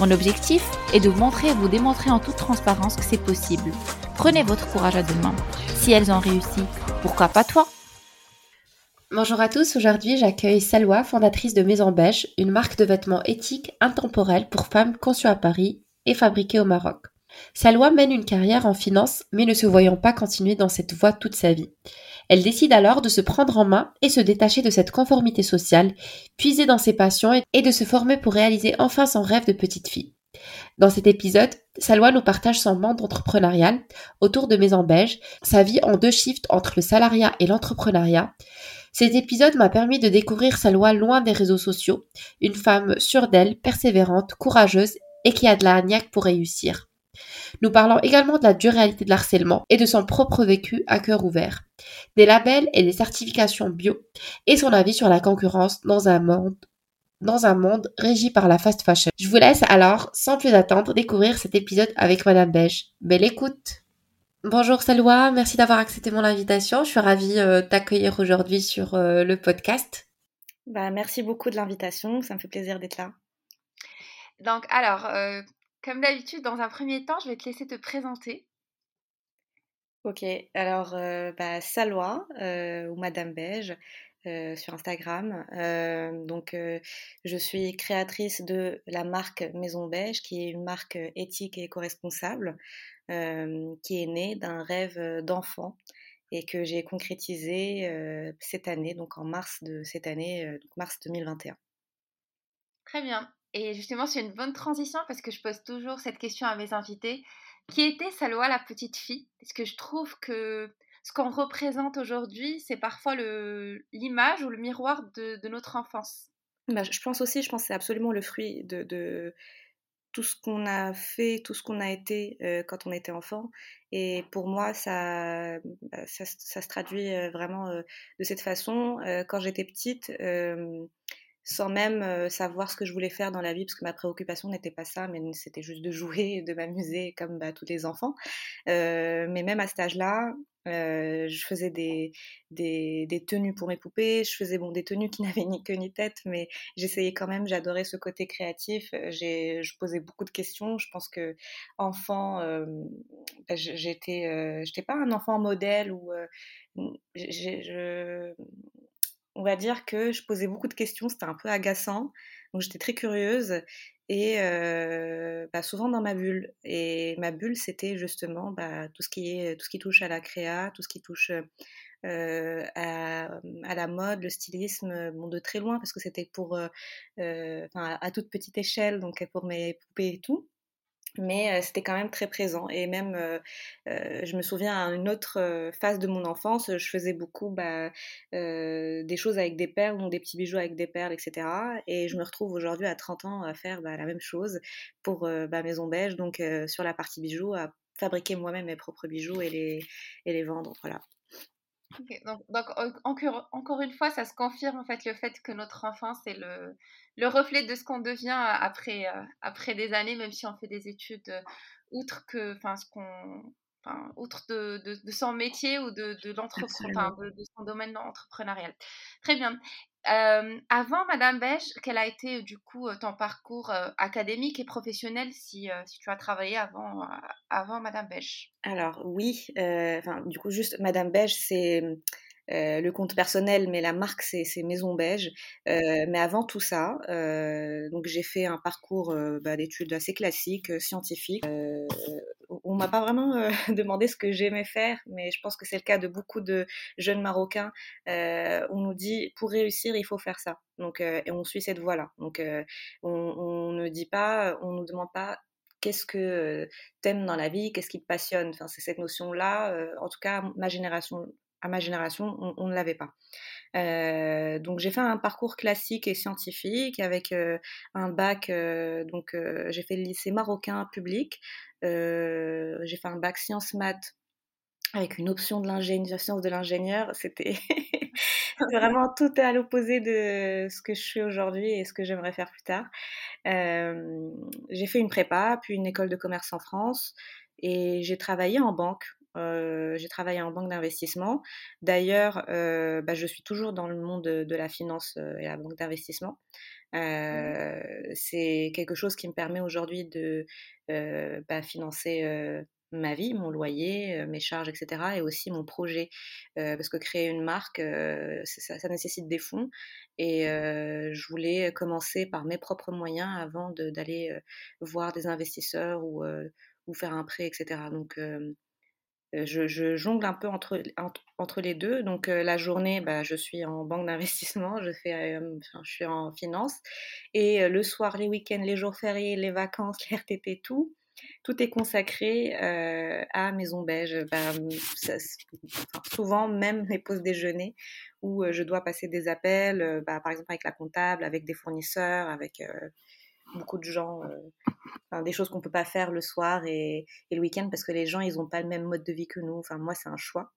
Mon objectif est de vous montrer et vous démontrer en toute transparence que c'est possible. Prenez votre courage à deux mains. Si elles ont réussi, pourquoi pas toi? Bonjour à tous, aujourd'hui j'accueille Salwa, fondatrice de Maison Beige, une marque de vêtements éthiques, intemporels pour femmes conçue à Paris et fabriquée au Maroc. Salwa mène une carrière en finance mais ne se voyant pas continuer dans cette voie toute sa vie. Elle décide alors de se prendre en main et se détacher de cette conformité sociale, puiser dans ses passions et de se former pour réaliser enfin son rêve de petite fille. Dans cet épisode, Salwa nous partage son monde entrepreneurial autour de Maison Beige, sa vie en deux shifts entre le salariat et l'entrepreneuriat. Cet épisode m'a permis de découvrir Salwa loin des réseaux sociaux, une femme sûre d'elle, persévérante, courageuse et qui a de la pour réussir. Nous parlons également de la dure réalité de l'harcèlement et de son propre vécu à cœur ouvert, des labels et des certifications bio et son avis sur la concurrence dans un monde dans un monde régi par la fast fashion. Je vous laisse alors, sans plus attendre, découvrir cet épisode avec Madame Beige. Belle écoute Bonjour Salwa, merci d'avoir accepté mon invitation. Je suis ravie euh, d'accueillir aujourd'hui sur euh, le podcast. Bah, merci beaucoup de l'invitation, ça me fait plaisir d'être là. Donc, alors, euh, comme d'habitude, dans un premier temps, je vais te laisser te présenter. Ok, alors euh, bah, Salwa euh, ou Madame Beige euh, sur Instagram. donc, je suis créatrice de la marque Maison Beige, qui est une marque éthique et éco-responsable, qui est née d'un rêve d'enfant et que j'ai concrétisé cette année, donc en mars de cette année, donc mars 2021. Très bien. Et justement, c'est une bonne transition parce que je pose toujours cette question à mes invités. Qui était Salwa, la petite fille? Parce que je trouve que ce qu'on représente aujourd'hui, c'est parfois l'image ou le miroir de, notre enfance. Bah, je pense aussi, je pense que c'est absolument le fruit de, tout ce qu'on a fait, tout ce qu'on a été euh, quand on était enfant. Et pour moi, ça, bah, ça, se traduit euh, vraiment euh, de cette façon. quand j'étais petite, sans même savoir ce que je voulais faire dans la vie, parce que ma préoccupation n'était pas ça, mais c'était juste de jouer, de m'amuser comme bah, tous les enfants. mais même à cet âge-là, je faisais des, des, tenues pour mes poupées, je faisais bon, des tenues qui n'avaient ni queue ni tête, mais j'essayais quand même, j'adorais ce côté créatif, je posais beaucoup de questions, je pense que enfant, bah, j'étais, pas un enfant modèle ou on va dire que je posais beaucoup de questions, c'était un peu agaçant, donc j'étais très curieuse et euh, bah, souvent dans ma bulle. Et ma bulle, c'était justement bah, tout ce qui touche à la créa, tout ce qui touche euh, à, la mode, le stylisme, de très loin parce que c'était pour euh, à toute petite échelle, donc pour mes poupées et tout mais c'était quand même très présent. Et même, je me souviens à une autre phase de mon enfance, je faisais beaucoup bah, des choses avec des perles, donc des petits bijoux avec des perles, etc. Et je me retrouve aujourd'hui à 30 ans à faire bah, la même chose pour bah, Maison Beige, donc sur la partie bijoux, à fabriquer moi-même mes propres bijoux et les, et les vendre. Voilà donc, encore, encore, une fois, ça se confirme en fait le fait que notre enfance est le, le reflet de ce qu'on devient après, euh, après des années, même si on fait des études euh, outre que, enfin, ce qu'on, enfin, outre de, de, son métier ou de, de, de, de son domaine entrepreneurial. Très bien avant Madame Beige, quel a été du coup ton parcours académique et professionnel si, tu as travaillé avant, Madame Beige? Alors oui, du coup juste Madame Beige, c'est euh, le compte personnel, mais la marque, c'est Maison Beige. Euh, mais avant tout ça, euh, donc j'ai fait un parcours bah, d'études assez classique, scientifique. On m'a pas vraiment demandé ce que j'aimais faire, mais je pense que c'est le cas de beaucoup de jeunes Marocains. on nous dit, pour réussir, il faut faire ça. Donc, et on suit cette voie-là. Donc, on, on, ne dit pas, on nous demande pas qu'est-ce que t'aimes dans la vie, qu'est-ce qui te passionne. Enfin, c'est cette notion-là. en tout cas, ma génération à ma génération, on, ne l'avait pas. donc j'ai fait un parcours classique et scientifique avec un bac, donc j'ai fait le lycée marocain public, j'ai fait un bac sciences maths avec une option de l'ingénieur, sciences de l'ingénieur, c'était vraiment tout à l'opposé de ce que je suis aujourd'hui et ce que j'aimerais faire plus tard. Euh, j'ai fait une prépa, puis une école de commerce en France et j'ai travaillé en banque. Euh, j'ai travaillé en banque d'investissement. D'ailleurs, euh, bah, je suis toujours dans le monde de, la finance et la banque d'investissement. Mmh. C'est quelque chose qui me permet aujourd'hui de bah, financer ma vie, mon loyer, mes charges, etc. et aussi mon projet. parce que créer une marque, ça, nécessite des fonds. Et je voulais commencer par mes propres moyens avant d'aller voir des investisseurs ou, ou, faire un prêt, etc. Donc, je, jongle un peu entre, entre, les deux. Donc, la journée, bah, je suis en banque d'investissement, je, fais, je suis en finance. Et le soir, les week-ends, les jours fériés, les vacances, les RTT, tout, tout est consacré euh, à Maison Beige. Bah, souvent, même les pauses déjeuner où euh, je dois passer des appels, euh, bah, par exemple avec la comptable, avec des fournisseurs, avec beaucoup de gens, des choses qu'on ne peut pas faire le soir et, le week-end parce que les gens, ils n'ont pas le même mode de vie que nous. Enfin, moi, c'est un choix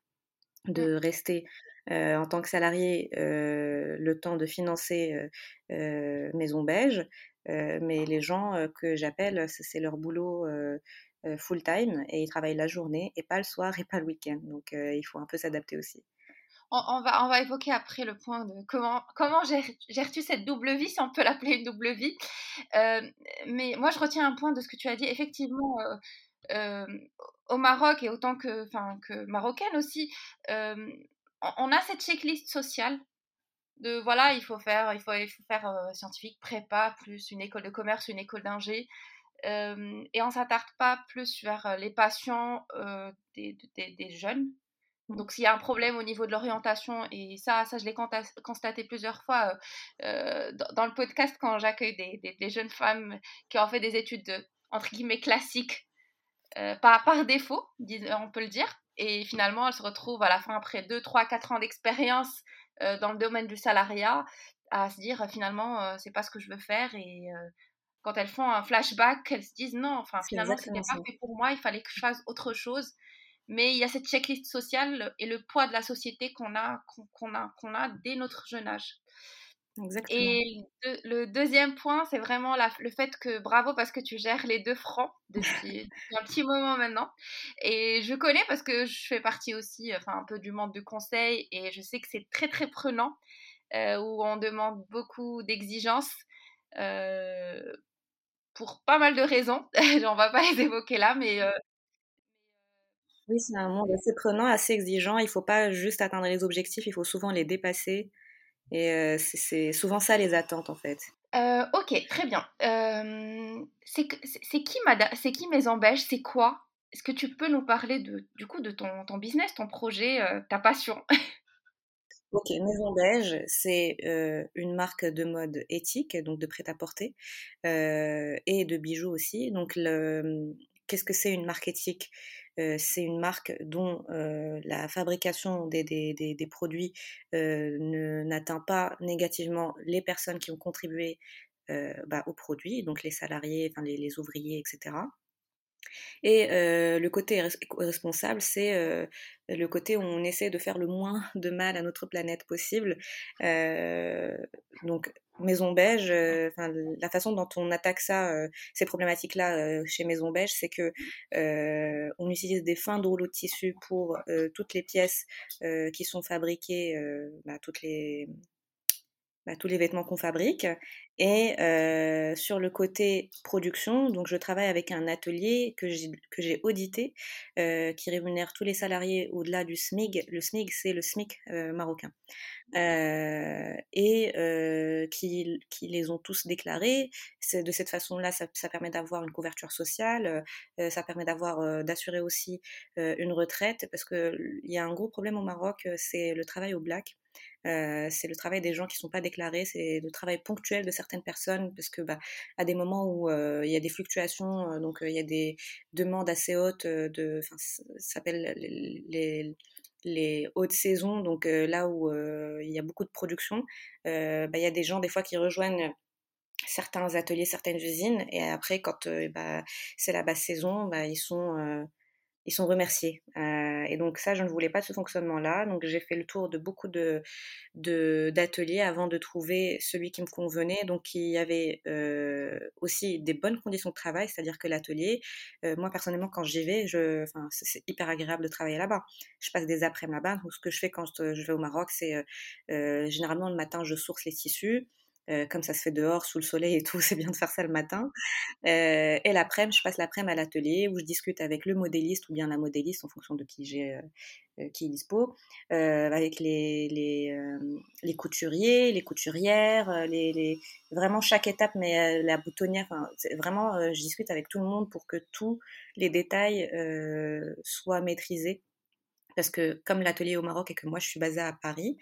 de rester en tant que salarié le temps de financer Maison Beige. mais les gens que j'appelle, c'est leur boulot full time et ils travaillent la journée et pas le soir et pas le week-end. Donc il faut un peu s'adapter aussi. On, va, on va évoquer après le point de comment, comment gères-tu cette double vie, si on peut l'appeler une double vie. mais moi, je retiens un point de ce que tu as dit. Effectivement, au Maroc et autant que, que marocaine aussi, on a cette checklist sociale de voilà, il faut faire, il faut, il faut faire euh, scientifique, prépa, plus une école de commerce, une école d'ingé. Euh, et on s'attarde pas plus vers euh, les patients des, des, jeunes. Donc s'il y a un problème au niveau de l'orientation, et ça, ça je l'ai constaté plusieurs fois dans, le podcast quand j'accueille des, des, jeunes femmes qui ont fait des études entre guillemets classiques, par, par défaut, on peut le dire. Et finalement, elles se retrouvent à la fin, après 2, 3, 4 ans d'expérience euh, dans le domaine du salariat, à se dire finalement, euh, c'est pas ce que je veux faire. Et euh, quand elles font un flashback, elles se disent non, enfin finalement, c'était pas fait pour moi, il fallait que je fasse autre chose. Mais il y a cette checklist sociale et le poids de la société qu'on a, qu'on a, qu'on a dès notre jeune âge. Et le deuxième point, c'est vraiment le fait que bravo parce que tu gères les deux fronts depuis, un petit moment maintenant. Et je connais parce que je fais partie aussi, enfin un peu du monde du conseil et je sais que c'est très très prenant euh, où on demande beaucoup d'exigences euh, pour pas mal de raisons. on va pas les évoquer là, mais euh, oui, c'est un monde assez prenant, assez exigeant. Il faut pas juste atteindre les objectifs, il faut souvent les dépasser. Et c'est souvent ça les attentes en fait. ok, très bien. c'est qui, c'est qui Beige C'est quoi? Est-ce que tu peux nous parler de, du coup de ton, ton business, ton projet, ta passion? Ok, Maison Beige, c'est une marque de mode éthique, donc de prêt-à-porter, et de bijoux aussi. Donc, qu'est-ce que c'est une marque éthique? C'est une marque dont la fabrication des, produits n'atteint pas négativement les personnes qui ont contribué bah, aux produits, donc les salariés, les, ouvriers, etc. Et le côté responsable, c'est le côté où on essaie de faire le moins de mal à notre planète possible. donc Maison Beige, euh, la façon dont on attaque ça, euh, ces problématiques-là euh, chez Maison Beige, c'est que on utilise des fins de rouleau de tissu pour toutes les pièces qui sont fabriquées, bah, bah, tous les vêtements qu'on fabrique. Et sur le côté production, donc je travaille avec un atelier que j'ai audité, qui rémunère tous les salariés au-delà du SMIG. Le SMIG, c'est le SMIC marocain. et qui, qui, les ont tous déclarés. De cette façon-là, ça, ça, permet d'avoir une couverture sociale, ça permet d'avoir d'assurer aussi une retraite, parce qu'il y a un gros problème au Maroc, c'est le travail au black. C'est le travail des gens qui ne sont pas déclarés, c'est le travail ponctuel de certaines personnes, parce que bah, à des moments où il y a des fluctuations, donc il y a des demandes assez hautes de, ça s'appelle les, les hautes saisons, donc là où il y a beaucoup de production, bah, il y a des gens des fois qui rejoignent certains ateliers, certaines usines, et après quand bah, c'est la basse saison, bah, ils sont ils sont remerciés. Euh, et donc ça, je ne voulais pas de ce fonctionnement-là. Donc j'ai fait le tour de beaucoup de, d'ateliers avant de trouver celui qui me convenait. Donc il y avait euh, aussi des bonnes conditions de travail, c'est-à-dire que l'atelier, euh, moi personnellement, quand j'y vais, je, c'est, hyper agréable de travailler là-bas. Je passe des après-midi là-bas. Donc ce que je fais quand je vais au Maroc, c'est généralement le matin, je source les tissus. Euh, comme ça se fait dehors, sous le soleil et tout, c'est bien de faire ça le matin. Euh, et l'après-midi, je passe l'après-midi à l'atelier où je discute avec le modéliste ou bien la modéliste en fonction de qui j'ai, euh, qui est dispo, avec les, les, les, couturiers, les couturières, les, les, vraiment chaque étape, mais la boutonnière, vraiment, je discute avec tout le monde pour que tous les détails soient maîtrisés parce que comme l'atelier au Maroc et que moi je suis basée à Paris,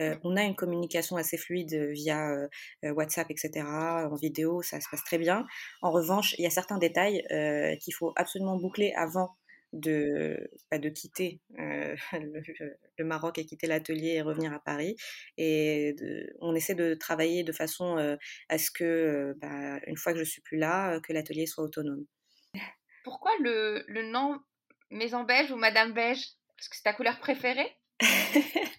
euh, on a une communication assez fluide via euh, euh, WhatsApp, etc. En vidéo, ça se passe très bien. En revanche, il y a certains détails qu'il faut absolument boucler avant de, bah, de quitter le, Maroc et quitter l'atelier et revenir à Paris. Et on essaie de travailler de façon à ce que, bah, une fois que je suis plus là, que l'atelier soit autonome. Pourquoi le, le nom Maison Beige ou Madame Beige est-ce que c'est ta couleur préférée?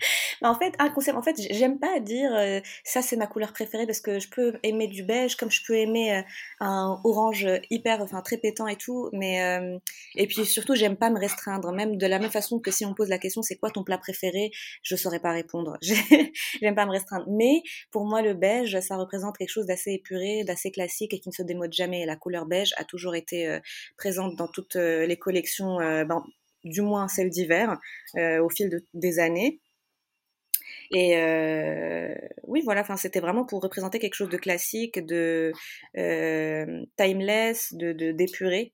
En fait, inconsciemment, en fait, j'aime pas dire euh, ça c'est ma couleur préférée parce que je peux aimer du beige comme je peux aimer euh, un orange hyper, enfin très pétant et tout. Mais euh, et puis surtout, j'aime pas me restreindre. Même de la même façon que si on pose la question c'est quoi ton plat préféré, je saurais pas répondre. j'aime pas me restreindre. Mais pour moi, le beige, ça représente quelque chose d'assez épuré, d'assez classique et qui ne se démode jamais. La couleur beige a toujours été présente dans toutes les collections. Ben, du moins celle d'hiver, euh, au fil des années. Et euh, oui, voilà, enfin, c'était vraiment pour représenter quelque chose de classique, de euh, timeless, de d'épuré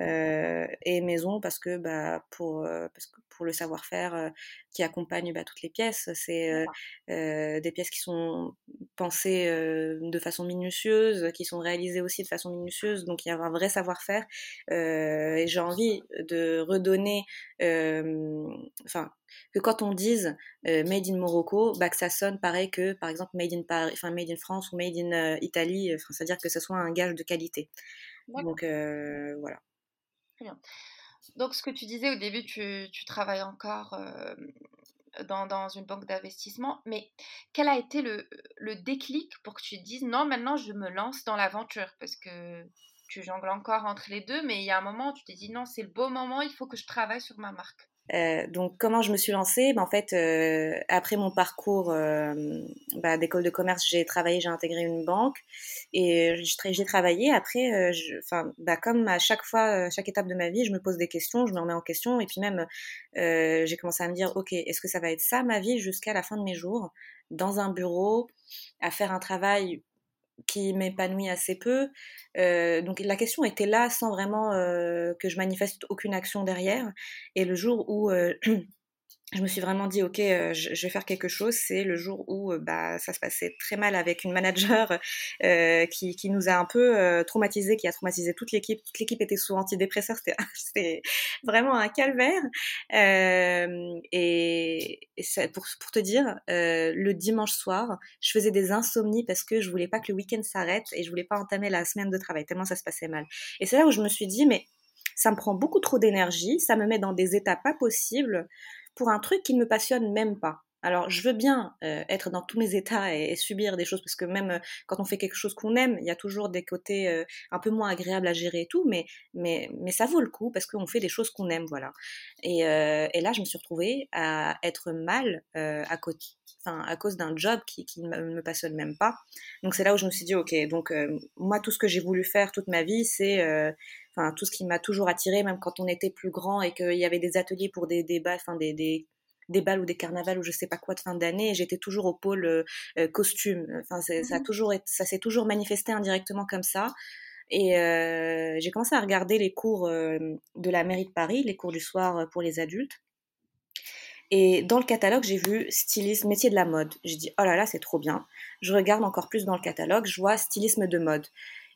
et maison parce que bah pour parce que pour le savoir-faire qui accompagne bah, toutes les pièces, c'est des pièces qui sont pensées de façon minutieuse, qui sont réalisées aussi de façon minutieuse, donc il y a un vrai savoir-faire et j'ai envie de redonner, enfin que quand on dise made in Morocco, bah, que ça sonne pareil que par exemple made in Paris, enfin made in France ou made in Italie, enfin c'est-à-dire que ce soit un gage de qualité. Donc voilà. Très bien. Donc ce que tu disais au début, tu, travailles encore dans, dans, une banque d'investissement, mais quel a été le, le, déclic pour que tu te dises non, maintenant je me lance dans l'aventure? Parce que tu jongles encore entre les deux, mais il y a un moment où tu t'es dit non, c'est le beau moment, il faut que je travaille sur ma marque. Euh, donc comment je me suis lancée? Ben, En fait, euh, après mon parcours euh, bah, d'école de commerce, j'ai travaillé, j'ai intégré une banque et j'ai travaillé. Après, enfin, bah, comme à chaque fois, chaque étape de ma vie, je me pose des questions, je me remets en question et puis même, j'ai commencé à me dire, ok, est-ce que ça va être ça ma vie jusqu'à la fin de mes jours, dans un bureau, à faire un travail qui m'épanouit assez peu. Euh, donc la question était là sans vraiment euh, que je manifeste aucune action derrière. Et le jour où euh, je me suis vraiment dit ok euh, je, vais faire quelque chose. C'est le jour où euh, bah ça se passait très mal avec une manager euh, qui, qui, nous a un peu euh, traumatisé qui a traumatisé toute l'équipe. Toute l'équipe était sous antidépresseur c'était vraiment un calvaire. Et, et pour, pour te dire le dimanche soir je faisais des insomnies parce que je voulais pas que le week-end s'arrête et je voulais pas entamer la semaine de travail tellement ça se passait mal. Et c'est là où je me suis dit mais ça me prend beaucoup trop d'énergie ça me met dans des états pas possibles pour un truc qui ne me passionne même pas. Alors, je veux bien euh, être dans tous mes états et, subir des choses, parce que même euh, quand on fait quelque chose qu'on aime, il y a toujours des côtés euh, un peu moins agréables à gérer et tout, mais, mais, ça vaut le coup parce qu'on fait des choses qu'on aime, voilà. Et, et, là, je me suis retrouvée à être mal à, côté, à cause d'un job qui, qui ne me passionne même pas. Donc, c'est là où je me suis dit, ok, donc moi, tout ce que j'ai voulu faire toute ma vie, c'est enfin tout ce qui m'a toujours attiré, même quand on était plus grand et qu'il y avait des ateliers pour des débats, enfin des, des, des balles ou des carnavals ou je sais pas quoi de fin d'année, j'étais toujours au pôle euh, euh, costume. Enfin, ça a mmh toujours, ça s'est toujours manifesté indirectement comme ça. Et euh, j'ai commencé à regarder les cours de la mairie de Paris, les cours du soir pour les adultes. Et dans le catalogue, j'ai vu stylisme, métier de la mode. J'ai dit, oh là là, c'est trop bien. Je regarde encore plus dans le catalogue, je vois stylisme de mode.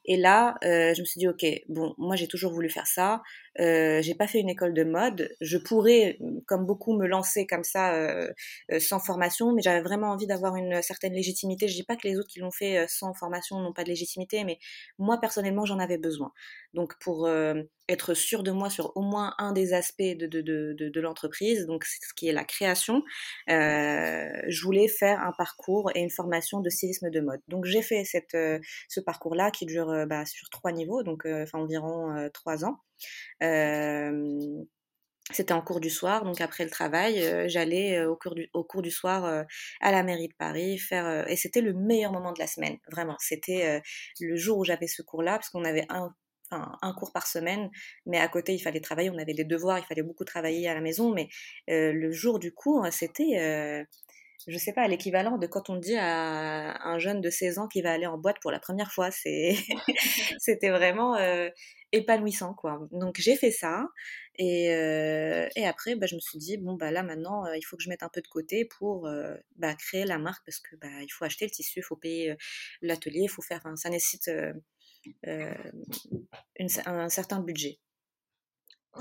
Et là, je me suis dit, ok, bon, moi j'ai toujours voulu faire ça. Euh, j'ai pas fait une école de mode. Je pourrais, comme beaucoup, me lancer comme ça euh, euh, sans formation, mais j'avais vraiment envie d'avoir une certaine légitimité. Je dis pas que les autres qui l'ont fait sans formation n'ont pas de légitimité, mais moi personnellement, j'en avais besoin. Donc pour être sûr de moi sur au moins un des aspects de, de, de, de, l'entreprise, donc ce qui est la création, je voulais faire un parcours et une formation de stylisme de mode. Donc j'ai fait cette, ce parcours-là qui dure bah, sur trois niveaux, donc enfin environ trois ans c'était en cours du soir, donc après le travail, j'allais au, cours du, soir à la mairie de Paris faire. et c'était le meilleur moment de la semaine, vraiment. C'était le jour où j'avais ce cours-là, parce qu'on avait un, cours par semaine, mais à côté il fallait travailler, on avait des devoirs, il fallait beaucoup travailler à la maison, mais le jour du cours, c'était je sais pas, l'équivalent de quand on dit à un jeune de 16 ans qui va aller en boîte pour la première fois. C'était vraiment épanouissant, quoi. Donc j'ai fait ça. Et, euh, et après, bah, je me suis dit, bon, bah là maintenant, euh, il faut que je mette un peu de côté pour bah, créer la marque parce que bah, il faut acheter le tissu, il faut payer l'atelier, il faut faire, ça nécessite un certain budget.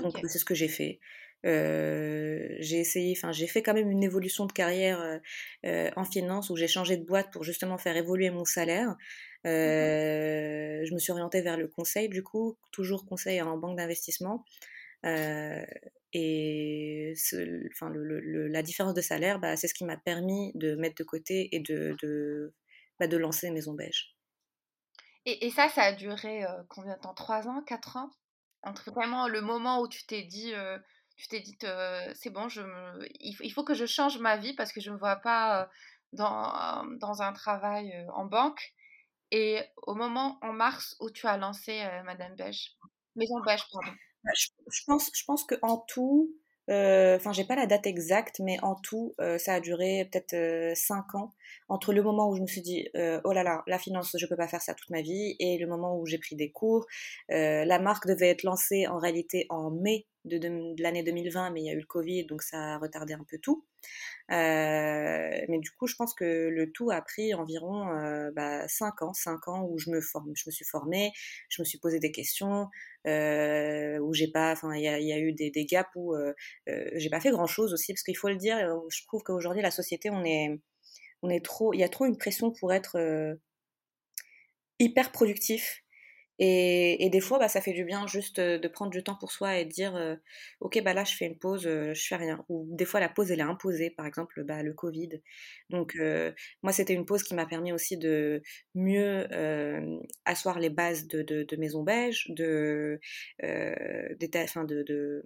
Donc c'est ce que j'ai fait. Euh, j'ai essayé, enfin j'ai fait quand même une évolution de carrière euh, euh, en finance où j'ai changé de boîte pour justement faire évoluer mon salaire. Je me suis orientée vers le conseil du coup, toujours conseil en banque d'investissement. et enfin, la différence de salaire, bah, c'est ce qui m'a permis de mettre de côté et de, de, bah, lancer Maison Beige. Et, et, ça, ça a duré combien de temps? Trois ans? Quatre ans? Entre vraiment le moment où tu t'es dit tu t'es dit c'est bon, il, faut que je change ma vie parce que je ne me vois pas dans, dans un travail en banque. Et au moment en mars où tu as lancé Madame Beige, Maison Beige, pardon. Bah, je, pense, je pense qu'en tout, enfin j'ai pas la date exacte, mais en tout, ça a duré peut-être cinq ans entre le moment où je me suis dit oh là là, la finance, je peux pas faire ça toute ma vie, et le moment où j'ai pris des cours. la marque devait être lancée en réalité en mai de, l'année 2020, mais il y a eu le Covid, donc ça a retardé un peu tout. Euh, mais du coup, je pense que le tout a pris environ euh, bah, 5 ans, 5 ans où je me, forme, je me suis formée, je me suis posé des questions, euh, où j'ai pas, enfin, il y a, eu des, des gaps où euh, j'ai pas fait grand chose aussi, parce qu'il faut le dire, je trouve qu'aujourd'hui, la société, on est, on est trop, il y a trop une pression pour être hyper productif et, des fois, bah, ça fait du bien juste de prendre du temps pour soi et de dire, ok, bah là, je fais une pause, je fais rien. Ou des fois, la pause, elle est imposée, par exemple, bah, le Covid. Donc, moi, c'était une pause qui m'a permis aussi de mieux asseoir les bases de, Maison Beige, de, de, de,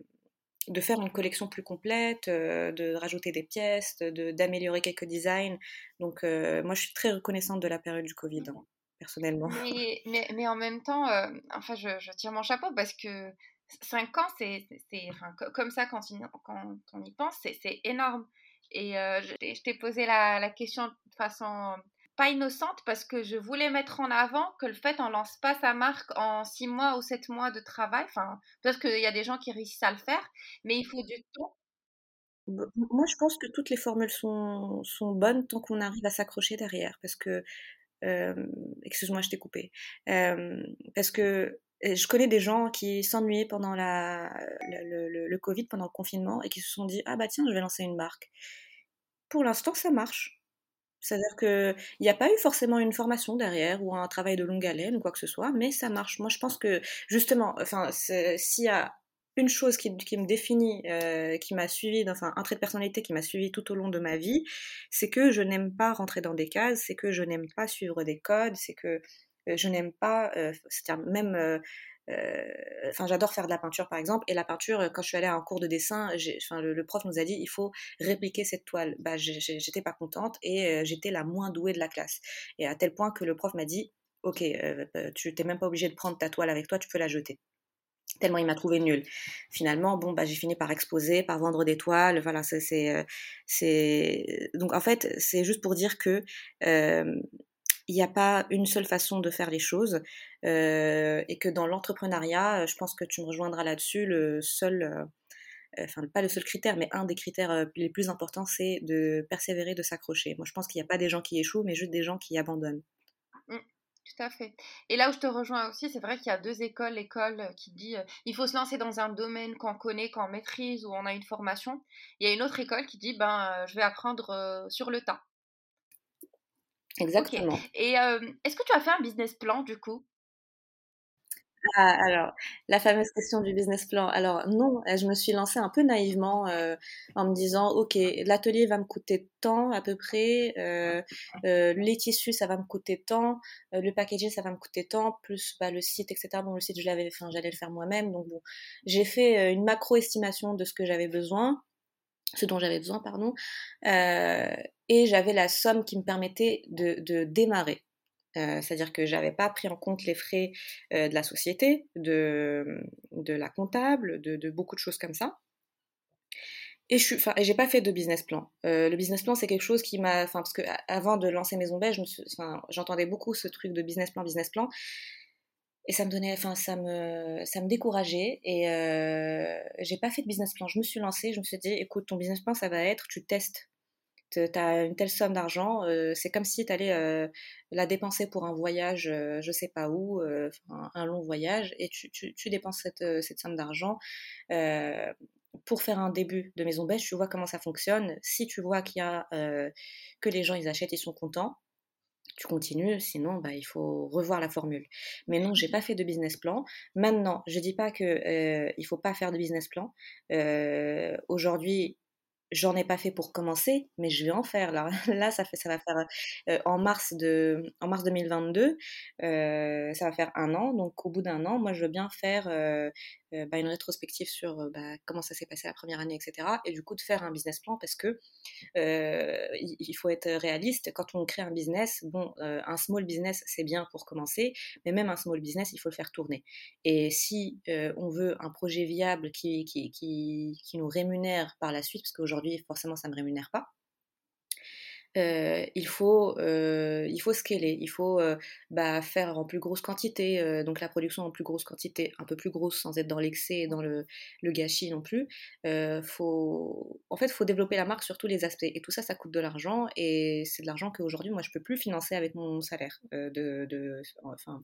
de faire une collection plus complète, de rajouter des pièces, d'améliorer quelques designs. Donc, moi, je suis très reconnaissante de la période du Covid. Hein personnellement. Mais, mais, mais en même temps, euh, enfin, je, je, tire mon chapeau parce que 5 ans, c'est, enfin, comme ça, quand, quand on y pense, c'est énorme. Et euh, je, t'ai posé la, la, question de façon pas innocente parce que je voulais mettre en avant que le fait on lance pas sa marque en 6 mois ou 7 mois de travail, enfin, peut-être qu'il y a des gens qui réussissent à le faire, mais il faut du temps. Moi, je pense que toutes les formules sont, sont bonnes tant qu'on arrive à s'accrocher derrière. Parce que excuse-moi, je t'ai coupé. parce que je connais des gens qui s'ennuyaient pendant le, Covid, pendant le confinement, et qui se sont dit Ah bah tiens, je vais lancer une marque. Pour l'instant, ça marche. C'est-à-dire qu'il n'y a pas eu forcément une formation derrière ou un travail de longue haleine ou quoi que ce soit, mais ça marche. Moi, je pense que justement, enfin, s'il y a une chose qui, me définit, euh, qui m'a suivi, enfin un trait de personnalité qui m'a suivi tout au long de ma vie, c'est que je n'aime pas rentrer dans des cases, c'est que je n'aime pas suivre des codes, c'est que euh, je n'aime pas, euh, c'est-à-dire même, enfin j'adore faire de la peinture par exemple, et la peinture, quand je suis allée à un cours de dessin, le, prof nous a dit il faut répliquer cette toile. Bah j'étais pas contente et j'étais la moins douée de la classe, et à tel point que le prof m'a dit ok, tu t'es même pas obligé de prendre ta toile avec toi, tu peux la jeter tellement il m'a trouvé nul. Finalement, bon, bah, j'ai fini par exposer, par vendre des toiles. Voilà, c'est, euh, c'est, donc en fait, c'est juste pour dire que euh, il n'y a pas une seule façon de faire les choses euh, et que dans l'entrepreneuriat, je pense que tu me rejoindras là-dessus. Le seul, enfin pas le seul critère, mais un des critères les plus importants, c'est de persévérer, de s'accrocher. Moi, je pense qu'il n'y a pas des gens qui échouent, mais juste des gens qui abandonnent. Tout à fait. Et là où je te rejoins aussi, c'est vrai qu'il y a deux écoles. L'école qui dit euh, il faut se lancer dans un domaine qu'on connaît, qu'on maîtrise, où on a une formation. Il y a une autre école qui dit ben euh, je vais apprendre euh, sur le tas. Exactement. Et est-ce que tu as fait un business plan du coup? Ah, alors, la fameuse question du business plan. Alors, non, je me suis lancée un peu naïvement euh, en me disant, OK, l'atelier va me coûter tant à peu près, euh, euh, les tissus, ça va me coûter tant, le packaging, ça va me coûter tant, plus bah, le site, etc. Bon, le site, je l'avais, enfin, j'allais le faire moi-même. Donc, bon, j'ai fait une macro-estimation de ce que j'avais besoin, ce dont j'avais besoin, pardon, et j'avais la somme qui me permettait de démarrer. Euh, c'est-à-dire que j'avais pas pris en compte les frais euh, de la société, de, de la comptable, de, beaucoup de choses comme ça. Et je j'ai pas fait de business plan. Euh, le business plan, c'est quelque chose qui m'a, parce que avant de lancer Maison Beige, j'entendais beaucoup ce truc de business plan, business plan, et ça me donnait, ça me, ça me décourageait. Et j'ai pas fait de business plan. Je me suis lancée, je me suis dit, écoute, ton business plan, ça va être, tu testes tu as une telle somme d'argent, c'est comme si tu allais la dépenser pour un voyage, euh, je sais pas où, un, long voyage, et tu, dépenses cette, somme d'argent pour faire un début de maison beige, tu vois comment ça fonctionne. Si tu vois qu'il y a que les gens ils achètent, ils sont contents, tu continues, sinon bah, il faut revoir la formule. Mais non, j'ai pas fait de business plan. Maintenant, je dis pas que il faut pas faire de business plan. Aujourd'hui, J'en ai pas fait pour commencer, mais je vais en faire. Là, ça, fait, ça va faire euh, en, mars de, en mars 2022, euh, ça va faire un an. Donc, au bout d'un an, moi, je veux bien faire euh, bah, une rétrospective sur euh, bah, comment ça s'est passé la première année, etc. Et du coup, de faire un business plan parce que euh, il faut être réaliste. Quand on crée un business, bon, un small business, c'est bien pour commencer, mais même un small business, il faut le faire tourner. Et si on veut un projet viable qui, qui, qui, qui nous rémunère par la suite, parce qu'aujourd'hui, forcément, ça ne me rémunère pas, euh, il faut euh, il faut scaler, il faut euh, bah, faire en plus grosse quantité, donc la production en plus grosse quantité, un peu plus grosse sans être dans l'excès et dans le, gâchis non plus. faut en fait faut développer la marque sur tous les aspects et tout ça ça coûte de l'argent et c'est de l'argent qu'aujourd'hui moi je peux plus financer avec mon salaire de, de enfin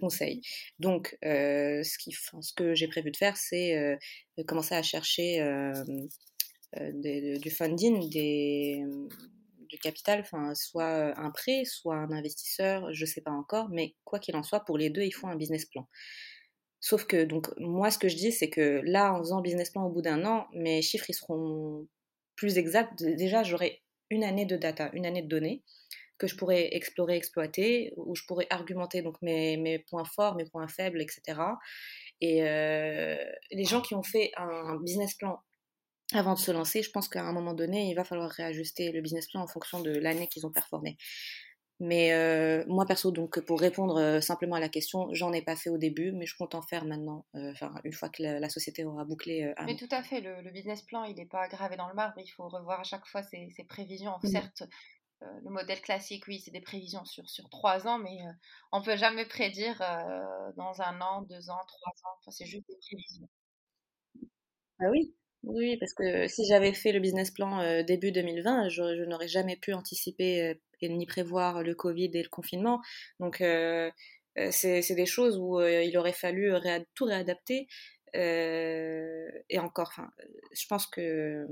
conseil. Donc ce qui ce que j'ai prévu de faire c'est commencer à chercher du funding, des, du capital, soit un prêt, soit un investisseur, je ne sais pas encore, mais quoi qu'il en soit, pour les deux, il faut un business plan. Sauf que, donc, moi, ce que je dis, c'est que là, en faisant business plan au bout d'un an, mes chiffres, ils seront plus exacts. Déjà, j'aurai une année de data, une année de données que je pourrais explorer, exploiter, où je pourrais argumenter donc mes, mes points forts, mes points faibles, etc. Et euh, les gens qui ont fait un business plan avant de se lancer, je pense qu'à un moment donné, il va falloir réajuster le business plan en fonction de l'année qu'ils ont performé. Mais euh, moi perso, donc pour répondre euh, simplement à la question, j'en ai pas fait au début, mais je compte en faire maintenant, euh, une fois que la, société aura bouclé. mais tout à fait, le, business plan, il n'est pas gravé dans le marbre, il faut revoir à chaque fois ses, prévisions. Certes, le modèle classique, oui, c'est des prévisions sur, sur trois ans, mais on peut jamais prédire dans un an, deux ans, trois ans, enfin, c'est juste des prévisions. Ah oui, oui, parce que si j'avais fait le business plan euh, début 2020, je, n'aurais jamais pu anticiper euh, et ni prévoir le Covid et le confinement. Donc, euh, c'est des choses où il aurait fallu tout réadapter. et encore, je pense que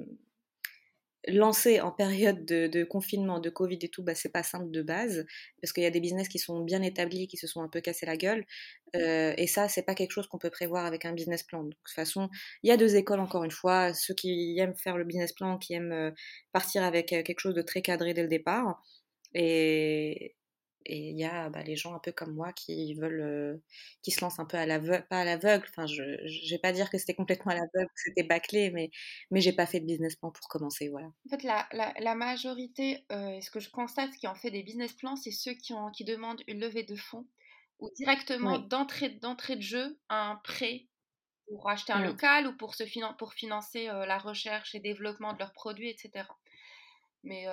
lancer en période de, confinement, de Covid et tout, bah, c'est pas simple de base, parce qu'il y a des business qui sont bien établis, qui se sont un peu cassés la gueule, euh, et ça, c'est pas quelque chose qu'on peut prévoir avec un business plan. de toute façon, il y a deux écoles, encore une fois, ceux qui aiment faire le business plan, qui aiment euh, partir avec euh, quelque chose de très cadré dès le départ, et, et il y a bah, les gens un peu comme moi qui veulent, euh, qui se lancent un peu à l'aveugle, pas à l'aveugle. Enfin, je, ne vais pas dire que c'était complètement à l'aveugle, que c'était bâclé, mais mais j'ai pas fait de business plan pour commencer, voilà. En fait, la, la, majorité, euh, ce que je constate, qui ont fait des business plans, c'est ceux qui ont qui demandent une levée de fonds ou directement d'entrée d'entrée de jeu un prêt pour acheter un mmh. local ou pour se pour financer euh, la recherche et développement de leurs produits, etc. Mais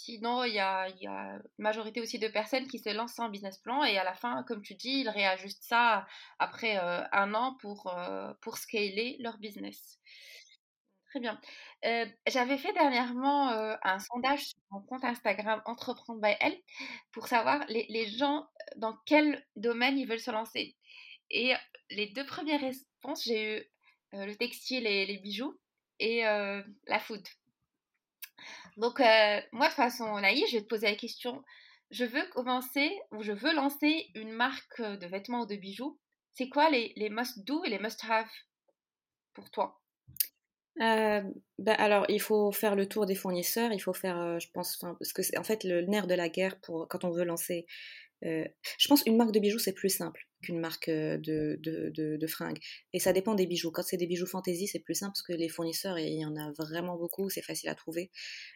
Sinon, il y a, une majorité aussi de personnes qui se lancent en business plan et à la fin, comme tu dis, ils réajustent ça après euh, un an pour, euh, pour scaler leur business. Très bien. J'avais fait dernièrement un sondage sur mon compte Instagram Entreprendre by Elle pour savoir les, les, gens dans quel domaine ils veulent se lancer. Et les deux premières réponses, j'ai eu le textile et les bijoux et la food. Donc, moi, de façon naïve, je vais te poser la question. Je veux commencer ou je veux lancer une marque de vêtements ou de bijoux. C'est quoi les, must-do et les must-have pour toi? Euh, bah, alors, il faut faire le tour des fournisseurs, il faut faire, euh, je pense, parce que c'est en fait le nerf de la guerre pour quand on veut lancer euh, je pense une marque de bijoux, c'est plus simple qu'une marque euh, de, de, de, fringues. Et ça dépend des bijoux. Quand c'est des bijoux fantasy, c'est plus simple parce que les fournisseurs, il y en a vraiment beaucoup, c'est facile à trouver.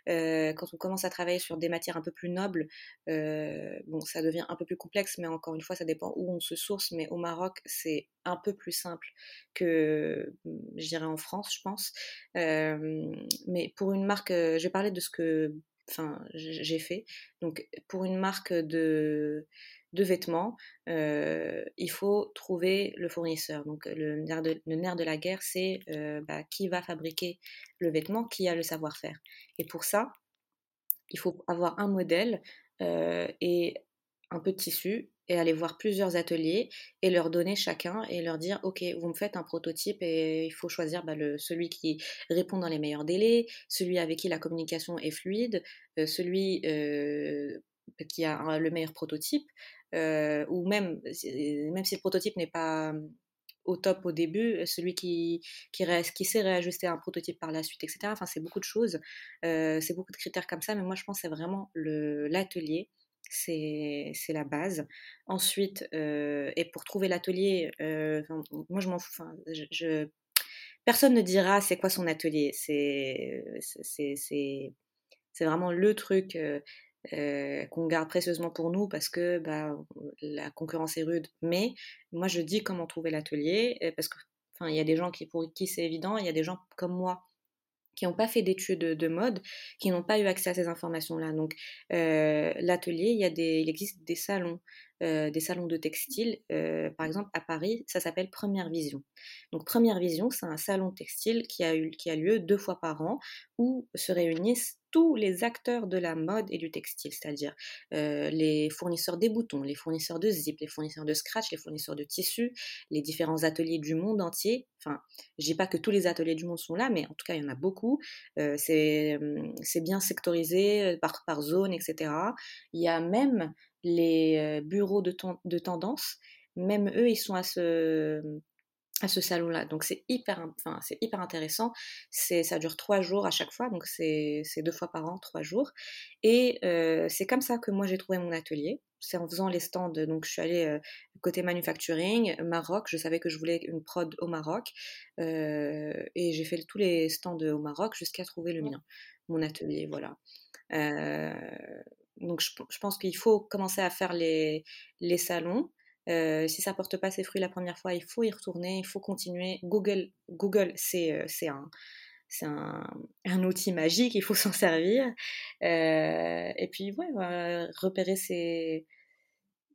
Euh, quand on commence à travailler sur des matières un peu plus nobles, bon, ça devient un peu plus complexe, mais encore une fois, ça dépend où on se source. Mais au Maroc, c'est un peu plus simple que, je dirais, en France, je pense. mais pour une marque, je vais parler de ce que enfin, j'ai fait. Donc, pour une marque de, de vêtements, euh, il faut trouver le fournisseur. Donc, le nerf de, la guerre, c'est euh, bah, qui va fabriquer le vêtement, qui a le savoir-faire. Et pour ça, il faut avoir un modèle euh, et un peu de tissu et aller voir plusieurs ateliers et leur donner chacun et leur dire ok vous me faites un prototype et il faut choisir bah, celui qui répond dans les meilleurs délais, celui avec qui la communication est fluide, celui qui a le meilleur prototype euh, ou même même si le prototype n'est pas au top au début, celui qui, qui, qui sait réajuster un prototype par la suite, etc. Enfin, c'est beaucoup de choses, c'est beaucoup de critères comme ça, mais moi je pense que c'est vraiment l'atelier c'est la base. Ensuite, euh, et pour trouver l'atelier, euh, moi je m'en fous. Personne ne dira c'est quoi son atelier. C'est vraiment le truc euh, qu'on garde précieusement pour nous parce que bah, la concurrence est rude. Mais moi je dis comment trouver l'atelier parce que il y a des gens qui pour qui c'est évident, il y a des gens comme moi qui n'ont pas fait d'études de, mode, qui n'ont pas eu accès à ces informations-là. Donc, euh, l'atelier, il, y a des, il existe des salons, euh, des salons de textile. Euh, par exemple, à Paris, ça s'appelle Première Vision. Donc, Première Vision, c'est un salon textile qui a, eu, qui a lieu deux fois par an où se réunissent tous les acteurs de la mode et du textile, c'est-à-dire euh, les fournisseurs des boutons, les fournisseurs de zip, les fournisseurs de scratch, les fournisseurs de tissus, les différents ateliers du monde entier. Enfin, je dis pas que tous les ateliers du monde sont là, mais en tout cas, il y en a beaucoup. Hum, c'est bien sectorisé par, par zone, etc. Il y a même les bureaux de, de tendance, même eux, ils sont à ce à ce salon-là. Donc c'est hyper, enfin, c'est hyper intéressant. C'est, ça dure trois jours à chaque fois, donc c'est, deux fois par an, trois jours. Et euh, c'est comme ça que moi j'ai trouvé mon atelier. C'est en faisant les stands, donc je suis allée euh, côté manufacturing, Maroc, je savais que je voulais une prod au Maroc, euh, et j'ai fait tous les stands au Maroc jusqu'à trouver le mien, mon atelier, voilà. Donc je, pense qu'il faut commencer à faire les, les salons, euh, si ça porte pas ses fruits la première fois, il faut y retourner, il faut continuer. Google, Google c'est euh, un, un, outil magique, il faut s'en servir. Euh, et puis, ouais, repérer ses,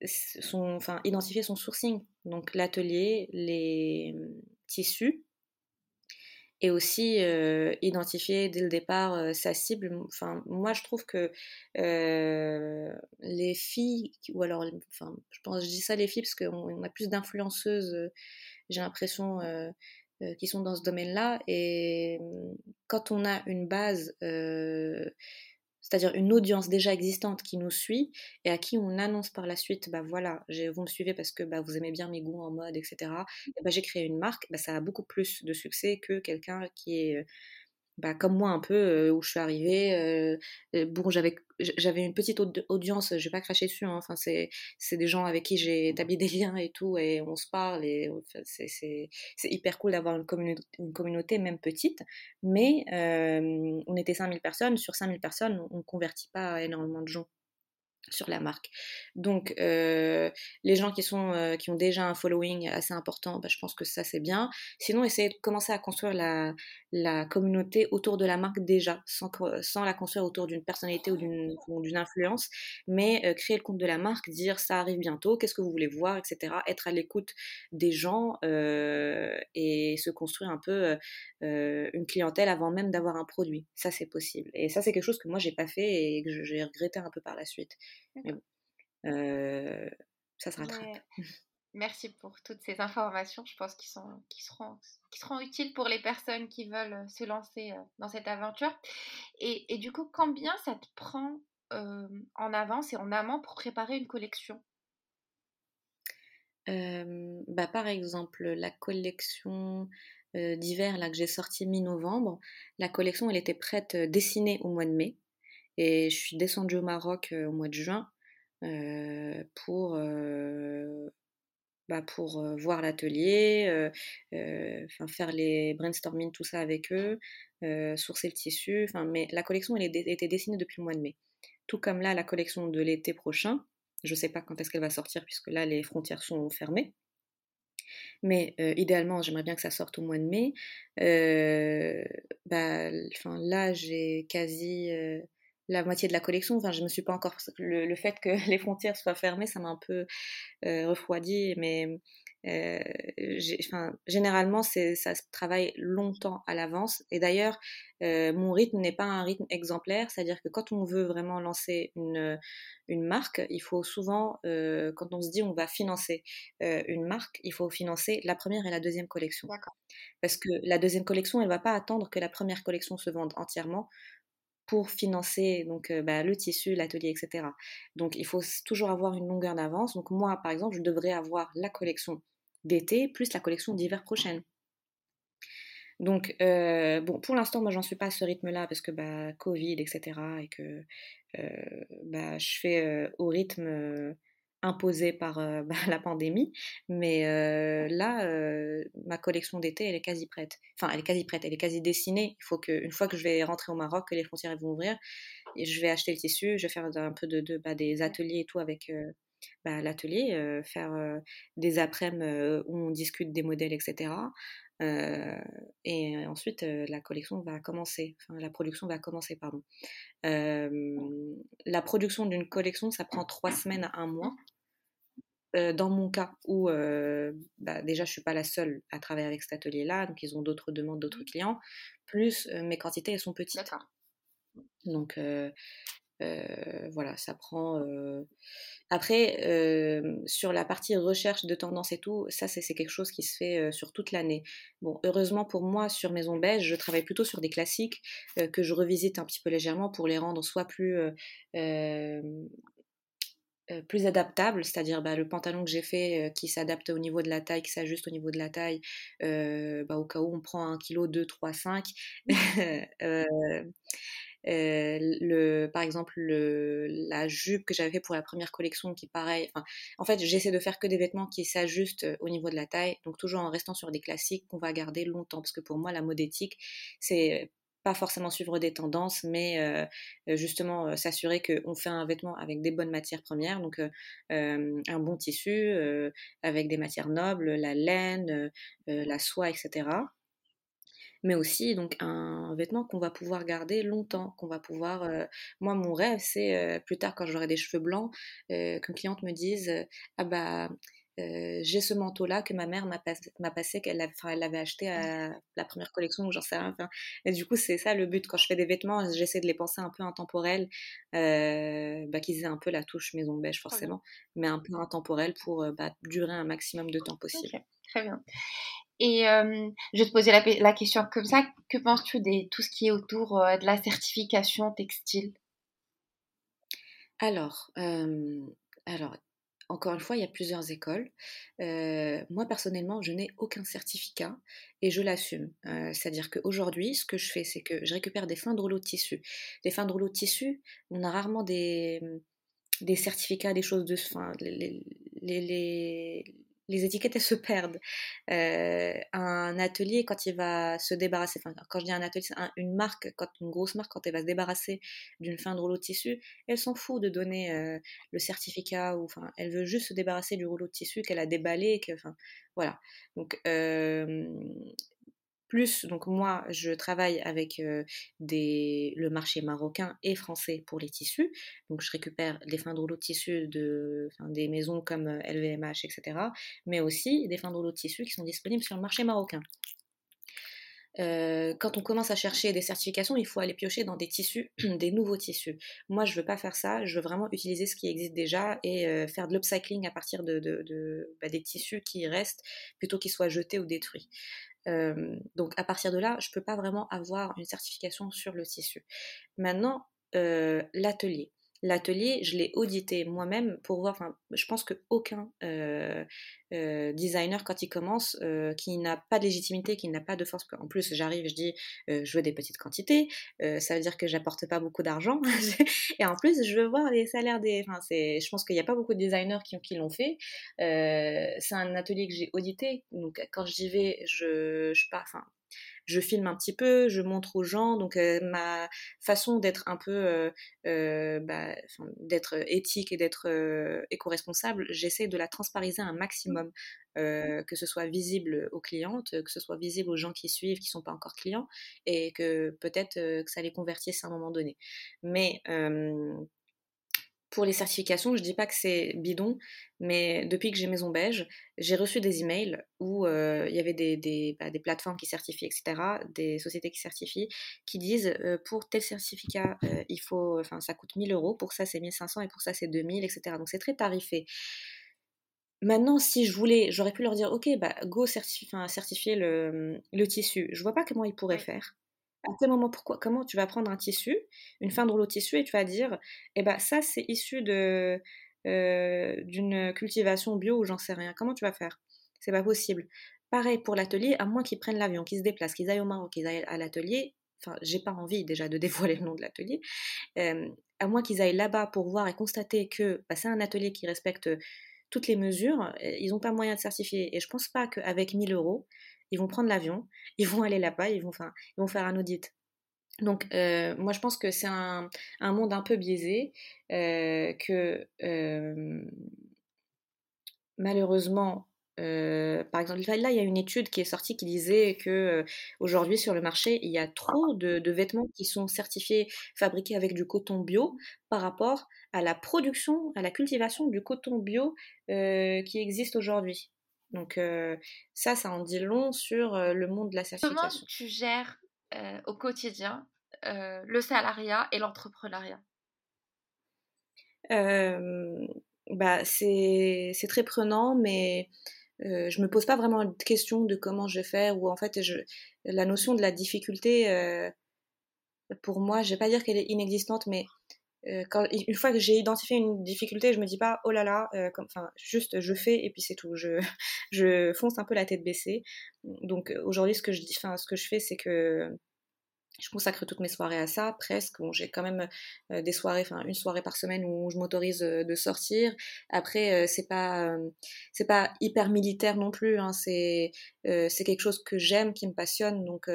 son, enfin, identifier son sourcing. Donc, l'atelier, les tissus, et aussi euh, identifier dès le départ euh, sa cible. Enfin, moi, je trouve que euh, les filles, ou alors, enfin, je pense, je dis ça les filles parce qu'on a plus d'influenceuses, j'ai l'impression, qui sont dans ce domaine-là. Et quand on a une base c'est-à-dire une audience déjà existante qui nous suit et à qui on annonce par la suite, bah voilà, vous me suivez parce que bah, vous aimez bien mes goûts en mode, etc. Et bah, j'ai créé une marque, bah, ça a beaucoup plus de succès que quelqu'un qui est bah, comme moi un peu, euh, où je suis arrivée. Euh, euh, bon, j'avais, j'avais une petite audience, je vais pas cracher dessus, hein, enfin, c'est, des gens avec qui j'ai établi des liens et tout, et on se parle, et c'est, c'est, hyper cool d'avoir une, communauté, une communauté, même petite, mais on était 5000 personnes, sur 5000 personnes, on ne convertit pas énormément de gens. Sur la marque. Donc, euh, les gens qui, sont, euh, qui ont déjà un following assez important, bah, je pense que ça c'est bien. Sinon, essayez de commencer à construire la, la communauté autour de la marque déjà, sans, sans la construire autour d'une personnalité ou d'une influence, mais euh, créer le compte de la marque, dire ça arrive bientôt, qu'est-ce que vous voulez voir, etc. Être à l'écoute des gens et se construire un peu une clientèle avant même d'avoir un produit. Ça c'est possible. Et ça c'est quelque chose que moi j'ai pas fait et que j'ai regretté un peu par la suite. Mais bon, ça se rattrape. Merci pour toutes ces informations. Je pense qu'ils sont, qui seront, qui seront utiles pour les personnes qui veulent se lancer dans cette aventure. Et, et du coup, combien ça te prend en avance et en amont pour préparer une collection? Bah, Par exemple, la collection d'hiver là, que j'ai sortie mi-novembre, la collection elle était prête, dessinée au mois de mai. Et je suis descendue au Maroc au mois de juin pour, bah, pour voir l'atelier, faire les brainstorming, tout ça avec eux, sourcer le tissu. Mais la collection elle était dessinée depuis le mois de mai. Tout comme là, la collection de l'été prochain. Je ne sais pas quand est-ce qu'elle va sortir puisque là les frontières sont fermées. Mais idéalement, j'aimerais bien que ça sorte au mois de mai. bah, là, j'ai quasi la moitié de la collection. Enfin, je me suis pas encore. Le, fait que les frontières soient fermées, ça m'a un peu euh, refroidi. Mais euh, enfin, généralement, ça se travaille longtemps à l'avance. Et d'ailleurs, euh, mon rythme n'est pas un rythme exemplaire. C'est-à-dire que quand on veut vraiment lancer une, une marque, il faut souvent, quand on se dit on va financer une marque, il faut financer la première et la deuxième collection. Parce que la deuxième collection, elle va pas attendre que la première collection se vende entièrement pour financer donc bah, le tissu, l'atelier, etc. Donc il faut toujours avoir une longueur d'avance. Donc moi, par exemple, je devrais avoir la collection d'été plus la collection d'hiver prochaine. Donc bon, pour l'instant, moi, j'en suis pas à ce rythme-là parce que bah, Covid, etc. et que bah, je fais au rythme imposée par euh, bah, la pandémie. Mais euh, là, euh, ma collection d'été, elle est quasi prête. Enfin, elle est quasi prête, elle est quasi dessinée. Il faut qu'une fois que je vais rentrer au Maroc, que les frontières vont ouvrir, et je vais acheter le tissu, je vais faire un peu de, bah, des ateliers et tout avec bah, l'atelier, faire des après-midi où on discute des modèles, etc. et ensuite, la collection va commencer, enfin la production va commencer, pardon. la production d'une collection, ça prend trois semaines à un mois. dans mon cas, où bah, déjà je suis pas la seule à travailler avec cet atelier-là, donc ils ont d'autres demandes, d'autres mmh. clients, plus mes quantités elles sont petites. Donc voilà, ça prend. Après, sur la partie recherche de tendance et tout, ça c'est quelque chose qui se fait sur toute l'année. Bon, heureusement pour moi, sur Maison Beige, je travaille plutôt sur des classiques que je revisite un petit peu légèrement pour les rendre soit plus plus adaptables, c'est-à-dire bah, le pantalon que j'ai fait qui s'adapte au niveau de la taille, qui s'ajuste au niveau de la taille, bah, au cas où on prend un kilo, 2, 3, 5. Euh, par exemple, le, la jupe que j'avais fait pour la première collection, qui pareil, en fait, j'essaie de faire que des vêtements qui s'ajustent euh, au niveau de la taille, donc toujours en restant sur des classiques qu'on va garder longtemps, parce que pour moi, la mode éthique, c'est pas forcément suivre des tendances, mais euh, justement s'assurer qu'on fait un vêtement avec des bonnes matières premières, donc un bon tissu, avec des matières nobles, la laine, la soie, etc mais aussi donc un vêtement qu'on va pouvoir garder longtemps, qu'on va pouvoir. Euh, moi, mon rêve, c'est euh, plus tard quand j'aurai des cheveux blancs, euh, qu'une cliente me dise ah bah j'ai ce manteau-là que ma mère m'a passé, qu'elle l'avait acheté à la première collection, j'en sais rien. et du coup, c'est ça le but. Quand je fais des vêtements, j'essaie de les penser un peu intemporels, bah, qu'ils aient un peu la touche maison beige forcément, mais un peu intemporels pour bah, durer un maximum de temps possible. très bien. Et je vais te poser la, question comme ça. Que penses-tu de tout ce qui est autour de la certification textile? Alors, alors, encore une fois, il y a plusieurs écoles. moi, personnellement, je n'ai aucun certificat et je l'assume. C'est-à-dire qu'aujourd'hui, ce que je fais, c'est que je récupère des fins de rouleau de tissu. Des fins de rouleau de tissu, on a rarement des, des certificats, des choses de... les, les les étiquettes elles se perdent. Euh, un atelier, quand il va se débarrasser, enfin, quand je dis un atelier, c'est une marque, quand une grosse marque, quand elle va se débarrasser d'une fin de rouleau de tissu, elle s'en fout de donner euh, le certificat, ou enfin, elle veut juste se débarrasser du rouleau de tissu qu'elle a déballé, voilà. Euh, plus, donc moi, je travaille avec le marché marocain et français pour les tissus. Donc je récupère des fins de rouleau de tissu de, des maisons comme LVMH, etc. Mais aussi des fins de rouleau de tissu qui sont disponibles sur le marché marocain. quand on commence à chercher des certifications, il faut aller piocher dans des tissus, des nouveaux tissus. Moi, je veux pas faire ça. Je veux vraiment utiliser ce qui existe déjà et faire de l'upcycling à partir de, de, bah, des tissus qui restent plutôt qu'ils soient jetés ou détruits donc à partir de là, je ne peux pas vraiment avoir une certification sur le tissu. Maintenant, l'atelier. L'atelier, je l'ai audité moi-même pour voir, enfin, je pense qu'aucun euh, euh, designer, quand il commence, euh, qui n'a pas de légitimité, qui n'a pas de force, en plus j'arrive, je dis, je veux des petites quantités, ça veut dire que j'apporte pas beaucoup d'argent, et en plus je veux voir les salaires des, enfin, c'est, je pense qu'il n'y a pas beaucoup de designers qui, qui l'ont fait, c'est un atelier que j'ai audité, donc quand j'y vais, je, je pars, enfin, je filme un petit peu, je montre aux gens. Donc euh, ma façon d'être un peu, euh, euh, bah, d'être éthique et d'être éco-responsable, j'essaie de la transpariser un maximum, que ce soit visible aux clientes, que ce soit visible aux gens qui suivent, qui sont pas encore clients, et que peut-être que ça les convertisse à un moment donné. Mais pour les certifications, je dis pas que c'est bidon, mais depuis que j'ai Maison Beige, j'ai reçu des emails où euh, il y avait des, des, bah, des, plateformes qui certifient, etc., des sociétés qui certifient, qui disent euh, pour tel certificat, euh, il faut, enfin, ça coûte 1000 euros, pour ça c'est 1500 et pour ça c'est 2000, etc. Donc c'est très tarifé. Maintenant, si je voulais, j'aurais pu leur dire, ok, bah, go certifier, certifier le, le, tissu. Je vois pas comment ils pourraient faire à quel moment, pourquoi, comment tu vas prendre un tissu, une fin de rouleau de tissu, et tu vas dire, eh ben ça c'est issu de euh, d'une cultivation bio ou j'en sais rien. Comment tu vas faire? C'est pas possible. Pareil pour l'atelier, à moins qu'ils prennent l'avion, qu'ils se déplacent, qu'ils aillent au Maroc, qu'ils aillent à l'atelier. Enfin, j'ai pas envie déjà de dévoiler le nom de l'atelier. Euh, à moins qu'ils aillent là-bas pour voir et constater que bah, c'est un atelier qui respecte toutes les mesures, ils n'ont pas moyen de certifier. Et je pense pas qu'avec 1000 euros, ils vont prendre l'avion, ils vont aller là-bas, ils vont, faire, un audit. Donc, euh, moi, je pense que c'est un, un, monde un peu biaisé, euh, que euh, malheureusement, par exemple, là, il y a une étude qui est sortie qui disait que aujourd'hui sur le marché, il y a trop de, de, vêtements qui sont certifiés, fabriqués avec du coton bio par rapport à la production, à la cultivation du coton bio qui existe aujourd'hui. Donc ça, ça en dit long sur le monde de la certification. Comment tu gères au quotidien le salariat et l'entrepreneuriat? Bah, c'est très prenant, mais euh, je me pose pas vraiment de questions de comment je vais faire ou en fait je, la notion de la difficulté pour moi je vais pas dire qu'elle est inexistante mais euh, quand, une fois que j'ai identifié une difficulté, je me dis pas oh là là, euh, enfin juste je fais et puis c'est tout. Je, je fonce un peu la tête baissée. Donc aujourd'hui, ce que je dis, enfin ce que je fais, c'est que je consacre toutes mes soirées à ça, presque. Bon, j'ai quand même euh, des soirées, enfin une soirée par semaine où je m'autorise euh, de sortir. Après, euh, c'est pas c'est pas hyper militaire non plus. Hein. C'est c'est quelque chose que j'aime, qui me passionne. Donc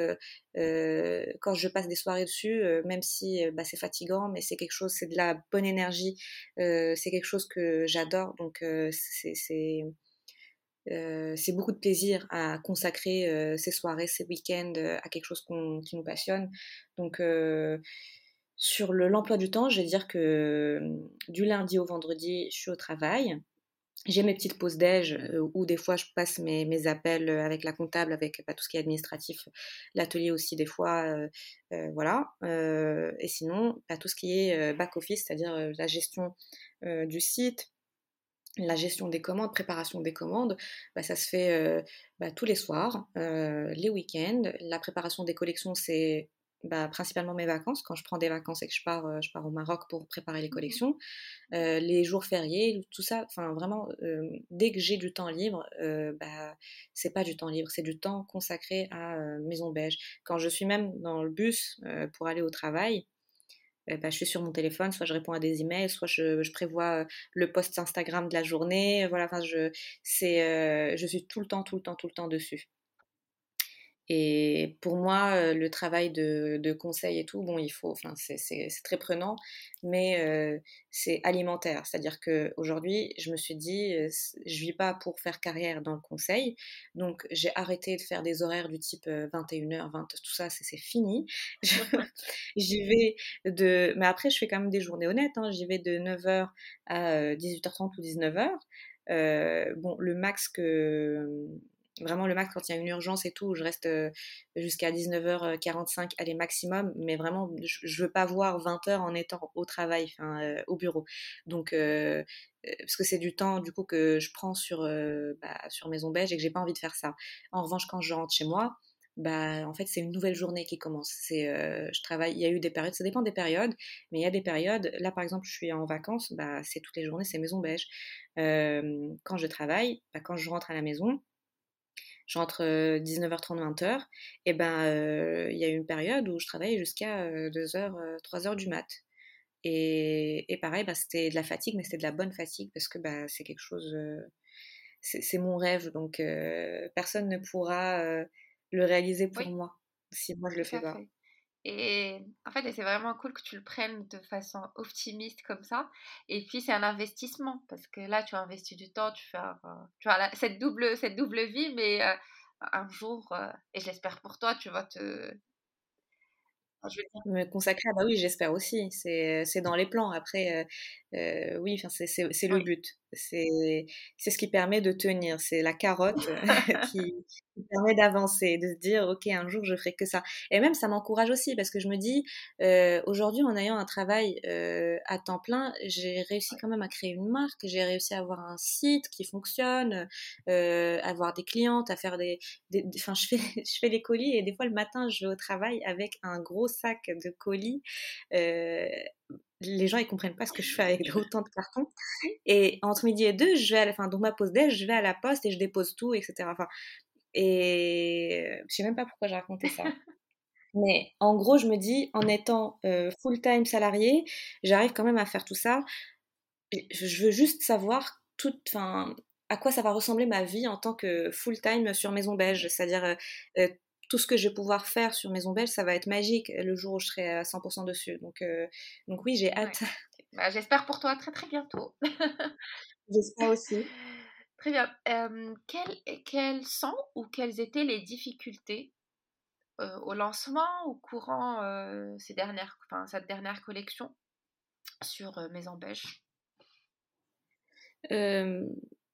quand je passe des soirées dessus, même si bah, c'est fatigant, mais c'est quelque chose, c'est de la bonne énergie. c'est quelque chose que j'adore. Donc c'est euh, c'est beaucoup de plaisir à consacrer euh, ces soirées, ces week-ends euh, à quelque chose qui nous passionne. Donc, sur l'emploi du temps, je vais dire que du lundi au vendredi, je suis au travail. J'ai mes petites pauses déj où des fois je passe mes, mes appels avec la comptable, avec bah, tout ce qui est administratif, l'atelier aussi des fois, voilà. et sinon, bah, tout ce qui est back office, c'est-à-dire la gestion du site, la gestion des commandes, préparation des commandes, bah, ça se fait euh, bah, tous les soirs, euh, les week-ends. La préparation des collections, c'est bah, principalement mes vacances. Quand je prends des vacances et que je pars, euh, je pars au Maroc pour préparer les mmh collections. les jours fériés, tout ça, enfin vraiment, dès que j'ai du temps libre, bah, c'est pas du temps libre, c'est du temps consacré à Maison Beige. Quand je suis même dans le bus pour aller au travail, eh ben, je suis sur mon téléphone, soit je réponds à des emails, soit je, prévois euh, le post Instagram de la journée. Voilà, enfin, je, c'est, euh, je suis tout le temps, tout le temps, tout le temps dessus. Et pour moi, le travail de, conseil et tout, bon, il faut, enfin, c'est très prenant, mais c'est alimentaire. C'est-à-dire qu'aujourd'hui, je me suis dit, je vis pas pour faire carrière dans le conseil, donc j'ai arrêté de faire des horaires du type 21h, 20, tout ça, c'est fini. J'y vais de, mais après, je fais quand même des journées honnêtes. Hein. J'y vais de 9h à 18h30 ou 19h. Euh, bon, le max que vraiment le max quand il y a une urgence et tout, je reste jusqu'à 19h45 allez maximum, mais vraiment je, veux pas voir 20 heures en étant au travail, enfin au bureau. Donc parce que c'est du temps du coup que je prends sur bah, sur Maison Belge et que j'ai pas envie de faire ça. En revanche, quand je rentre chez moi, bah en fait c'est une nouvelle journée qui commence. C'est je travaille, il y a eu des périodes, ça dépend des périodes, mais il y a des périodes. Là par exemple, je suis en vacances, bah c'est toutes les journées, c'est Maison Beige. quand je travaille, bah, quand je rentre à la maison, je rentre 19h30, 20h, et ben il y a eu une période où je travaillais jusqu'à 2h, 3h du mat. Et, et pareil, bah, c'était de la fatigue, mais c'était de la bonne fatigue parce que bah, c'est quelque chose, c'est mon rêve, donc personne ne pourra le réaliser pour moi si moi je le fais pas. Et en fait, c'est vraiment cool que tu le prennes de façon optimiste comme ça. Et puis, c'est un investissement parce que là, tu as investi du temps, tu fais tu as cette, double, cette double vie, mais euh, un jour, euh, et je l'espère pour toi, tu vas te, je vais me consacrer, ah bah oui, j'espère aussi. C'est dans les plans. Après, euh, euh oui, c'est le but. C'est ce qui permet de tenir. C'est la carotte qui, qui, permet d'avancer, de se dire, OK, un jour, je ferai que ça. Et même, ça m'encourage aussi parce que je me dis, euh, aujourd'hui, en ayant un travail euh, à temps plein, j'ai réussi quand même à créer une marque. J'ai réussi à avoir un site qui fonctionne, euh, avoir des clientes, à faire des... Enfin, je, fais, je fais les colis et des fois, le matin, je vais au travail avec un gros sac de colis. Les gens ils comprennent pas ce que je fais avec autant de cartons. Et entre midi et deux, je vais à la donc ma pause déj, je vais à la poste et je dépose tout, etc. Enfin, et je sais même pas pourquoi j'ai raconté ça. Mais en gros, je me dis, en étant euh, full-time salarié, j'arrive quand même à faire tout ça. Je veux juste savoir à quoi ça va ressembler ma vie en tant que full-time sur Maison Belge, c'est-à-dire euh, euh, tout ce que je vais pouvoir faire sur Maison Belge, ça va être magique le jour où je serai à 100% dessus. Donc, euh, donc oui, j'ai hâte. Bah, j'espère pour toi très très bientôt. J'espère aussi. Très bien. quelles, quelles, sont ou quelles étaient les difficultés euh, au lancement, au courant euh, ces dernières, enfin, cette dernière collection sur Maison Belge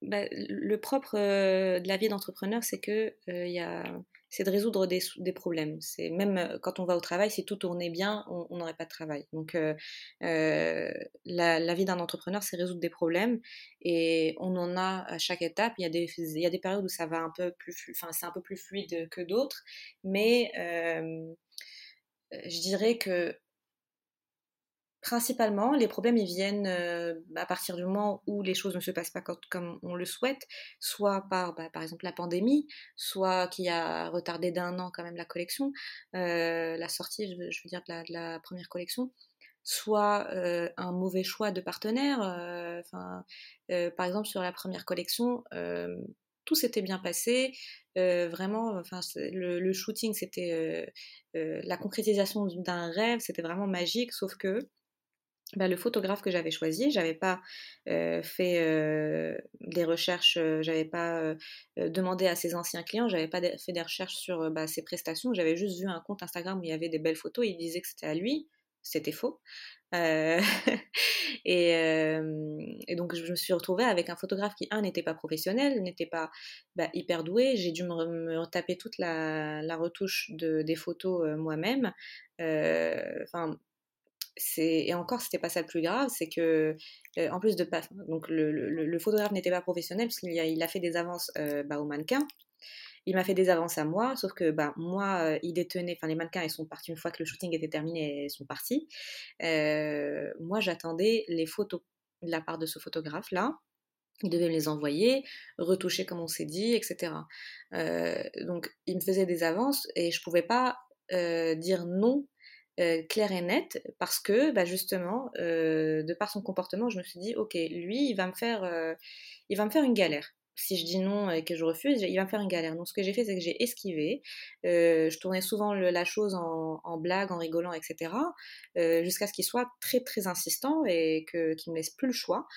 bah, le propre de la vie d'entrepreneur, c'est que il y a c'est de résoudre des, problèmes. C'est même euh, quand on va au travail, si tout tournait bien, on n'aurait pas de travail. Donc euh, euh, la, vie d'un entrepreneur, c'est résoudre des problèmes et on en a à chaque étape. Il y a des, il périodes où ça va un peu plus, enfin c'est un peu plus fluide que d'autres, mais je dirais que Principalement, les problèmes ils viennent euh, à partir du moment où les choses ne se passent pas comme on le souhaite, soit par bah, par exemple la pandémie, soit qui a retardé d'un an quand même la collection, euh, la sortie, je veux, dire de la, première collection, soit euh, un mauvais choix de partenaire. Par exemple sur la première collection, tout s'était bien passé, vraiment, enfin le shooting c'était la concrétisation d'un rêve, c'était vraiment magique, sauf que bah, le photographe que j'avais choisi, j'avais pas euh, fait euh, des recherches, euh, j'avais pas demandé à ses anciens clients, j'avais pas fait des recherches sur bah, ses prestations, j'avais juste vu un compte Instagram où il y avait des belles photos, il disait que c'était à lui, c'était faux. Et, donc je me suis retrouvée avec un photographe qui, un, n'était pas professionnel, n'était pas bah, hyper doué, j'ai dû me, taper toute la, retouche de, des photos moi-même. Enfin, et encore c'était pas ça le plus grave c'est que euh, en plus de pas donc le, photographe n'était pas professionnel parce qu'il a, fait des avances euh, bah, au mannequin. Il m'a fait des avances à moi sauf que bah moi euh, il détenait enfin les mannequins ils sont partis une fois que le shooting était terminé ils sont partis. Moi j'attendais les photos de la part de ce photographe là il devait me les envoyer, retoucher comme on s'est dit, etc. donc il me faisait des avances et je pouvais pas dire non euh, clair et net parce que bah, justement euh, de par son comportement je me suis dit ok lui il va me faire euh, il va me faire une galère si je dis non et que je refuse, il va me faire une galère. Donc ce que j'ai fait, c'est que j'ai esquivé. Euh, je tournais souvent la chose en, blague, en rigolant, etc. Euh, jusqu'à ce qu'il soit très très insistant et que, qu'il me laisse plus le choix.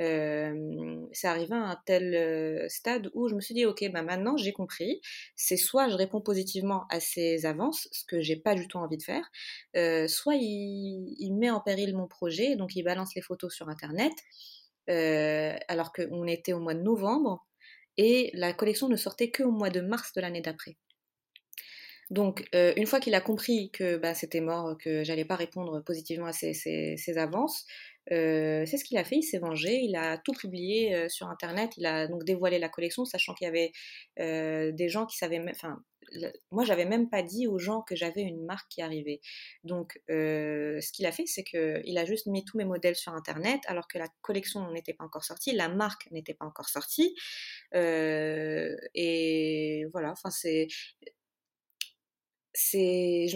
Euh, c'est arrivé à un tel stade où je me suis dit ok bah maintenant j'ai compris c'est soit je réponds positivement à ses avances ce que j'ai pas du tout envie de faire soit il, met en péril mon projet donc il balance les photos sur internet alors qu'on était au mois de novembre et la collection ne sortait qu'au mois de mars de l'année d'après. Donc, euh, une fois qu'il a compris que bah, c'était mort, que j'allais pas répondre positivement à ses, avances, euh, c'est ce qu'il a fait. Il s'est vengé. Il a tout publié euh, sur Internet. Il a donc dévoilé la collection, sachant qu'il y avait des gens qui savaient, enfin, moi, j'avais même pas dit aux gens que j'avais une marque qui arrivait. Donc, euh, ce qu'il a fait, c'est qu'il a juste mis tous mes modèles sur Internet, alors que la collection n'était pas encore sortie, la marque n'était pas encore sortie. Euh, et voilà, enfin, c'est. C'est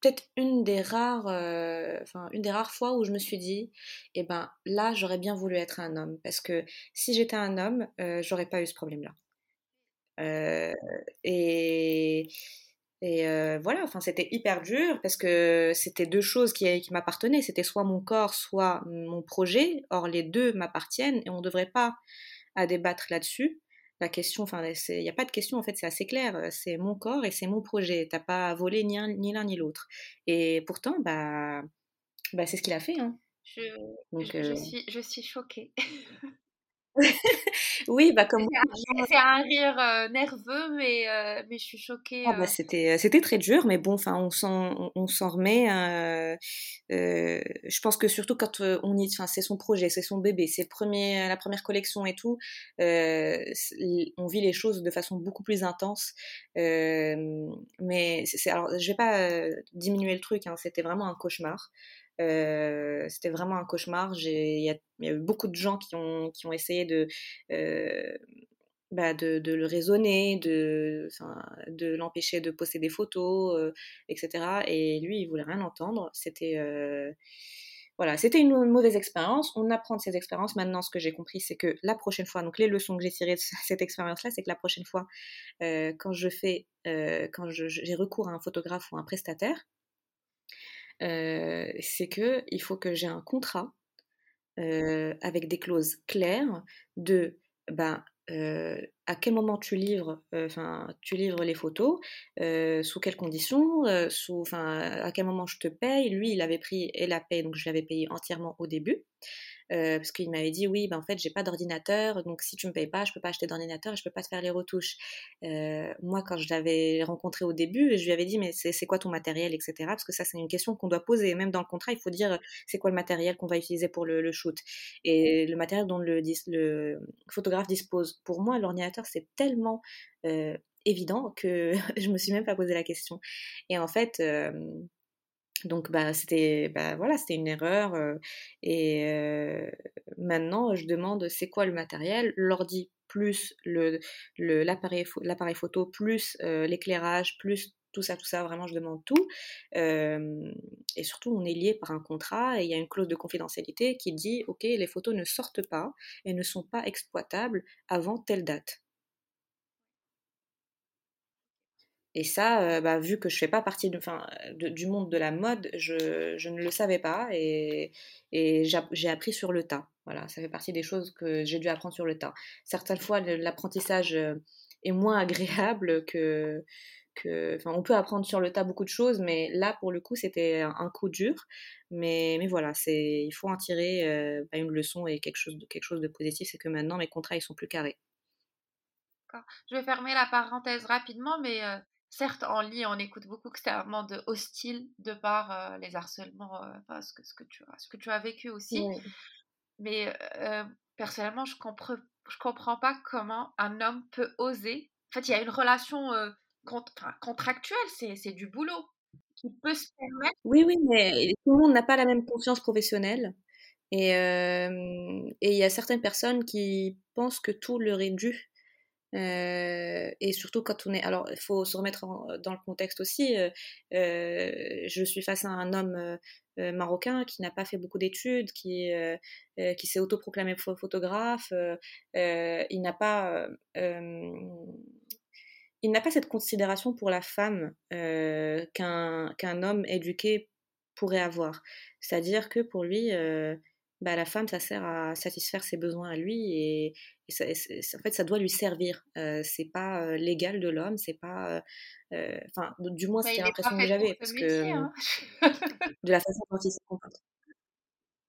peut-être une des rares euh, une des rares fois où je me suis dit eh ben là j'aurais bien voulu être un homme parce que si j'étais un homme j'aurais pas eu ce problème là euh, et euh, voilà, enfin, c'était hyper dur parce que c'était deux choses qui, qui m'appartenaient. C'était soit mon corps, soit mon projet. Or, les deux m'appartiennent et on ne devrait pas à débattre là-dessus. La question, enfin, il n'y a pas de question, en fait, c'est assez clair. C'est mon corps et c'est mon projet. T'as pas à voler ni l'un ni l'autre. Et pourtant, bah, bah c'est ce qu'il a fait. Hein. Je, je, euh suis, je suis choquée. oui, bah comme c'est un, rire euh, nerveux, mais euh, mais je suis choquée. Ah, bah, euh. c'était c'était très dur, mais bon, enfin on s'en on, s'en remet. je pense que surtout quand on y, enfin c'est son projet, c'est son bébé, c'est premier la première collection et tout, on vit les choses de façon beaucoup plus intense. mais c'est alors je vais pas diminuer le truc, hein, c'était vraiment un cauchemar. Euh, c'était vraiment un cauchemar. Il y, a eu beaucoup de gens qui ont, qui ont essayé de, euh, bah de, le raisonner, de, de l'empêcher de poster des photos, euh, etc. Et lui, il voulait rien entendre. C'était voilà, c'était une mauvaise expérience. On apprend de ces expériences. Maintenant, ce que j'ai compris, c'est que la prochaine fois, donc les leçons que j'ai tirées de cette expérience-là, c'est que la prochaine fois, quand je fais, quand j'ai recours à un photographe ou un prestataire, euh, c'est que il faut que j'ai un contrat euh, avec des clauses claires de ben, euh, à quel moment tu livres, enfin tu livres les photos, sous quelles conditions, sous, à quel moment je te paye. Lui, il avait pris et la paye, donc je l'avais payé entièrement au début. Euh, parce qu'il m'avait dit oui, ben en fait j'ai pas d'ordinateur, donc si tu me payes pas, je peux pas acheter d'ordinateur et je peux pas te faire les retouches. Euh, moi quand je l'avais rencontré au début, je lui avais dit mais c'est quoi ton matériel, etc. Parce que ça c'est une question qu'on doit poser. Même dans le contrat, il faut dire c'est quoi le matériel qu'on va utiliser pour le, shoot et le matériel dont le, photographe dispose. Pour moi, l'ordinateur c'est tellement euh, évident que je me suis même pas posé la question. Et en fait, donc bah c'était bah voilà c'était une erreur et maintenant je demande c'est quoi le matériel? L'ordi plus le l'appareil l'appareil photo plus l'éclairage plus tout ça tout ça vraiment je demande tout. Et surtout on est lié par un contrat et il y a une clause de confidentialité qui dit ok les photos ne sortent pas et ne sont pas exploitables avant telle date Et ça, euh, bah, vu que je fais pas partie du monde de la mode, je, ne le savais pas et, j'ai appris sur le tas. Voilà, ça fait partie des choses que j'ai dû apprendre sur le tas. Certaines fois, l'apprentissage euh, est moins agréable que, que, on peut apprendre sur le tas beaucoup de choses, mais là, pour le coup, c'était un coup dur. Mais, voilà, il faut en tirer euh, bah, une leçon et quelque chose de, quelque chose de positif, c'est que maintenant, mes contrats, ils sont plus carrés. Je vais fermer la parenthèse rapidement, mais certes, en ligne, on écoute beaucoup extrêmement de hostile de par euh, les harcèlements, euh, ce, que, ce, que tu as, ce que tu as vécu aussi. Mais euh, personnellement, je comprends, je comprends pas comment un homme peut oser. En fait, il y a une relation contractuelle, c'est du boulot qui peut se permettre. Oui, oui, mais tout le monde n'a pas la même conscience professionnelle. Et il y a certaines personnes qui pensent que tout leur est dû. Euh, et surtout quand on est... Alors, il faut se remettre dans le contexte aussi. Euh, euh, je suis face à un homme marocain qui n'a pas fait beaucoup d'études, qui, qui s'est autoproclamé photographe. il n'a pas il n'a pas cette considération pour la femme qu'un qu'un homme éduqué pourrait avoir. C'est-à-dire que pour lui, bah, la femme, ça sert à satisfaire ses besoins à lui et, en fait, ça doit lui servir. Euh, c'est pas l'égal de l'homme, c'est pas. Enfin, du moins, bah, c'était l'impression que j'avais. Parce que. Hein. de la façon dont il se comporte.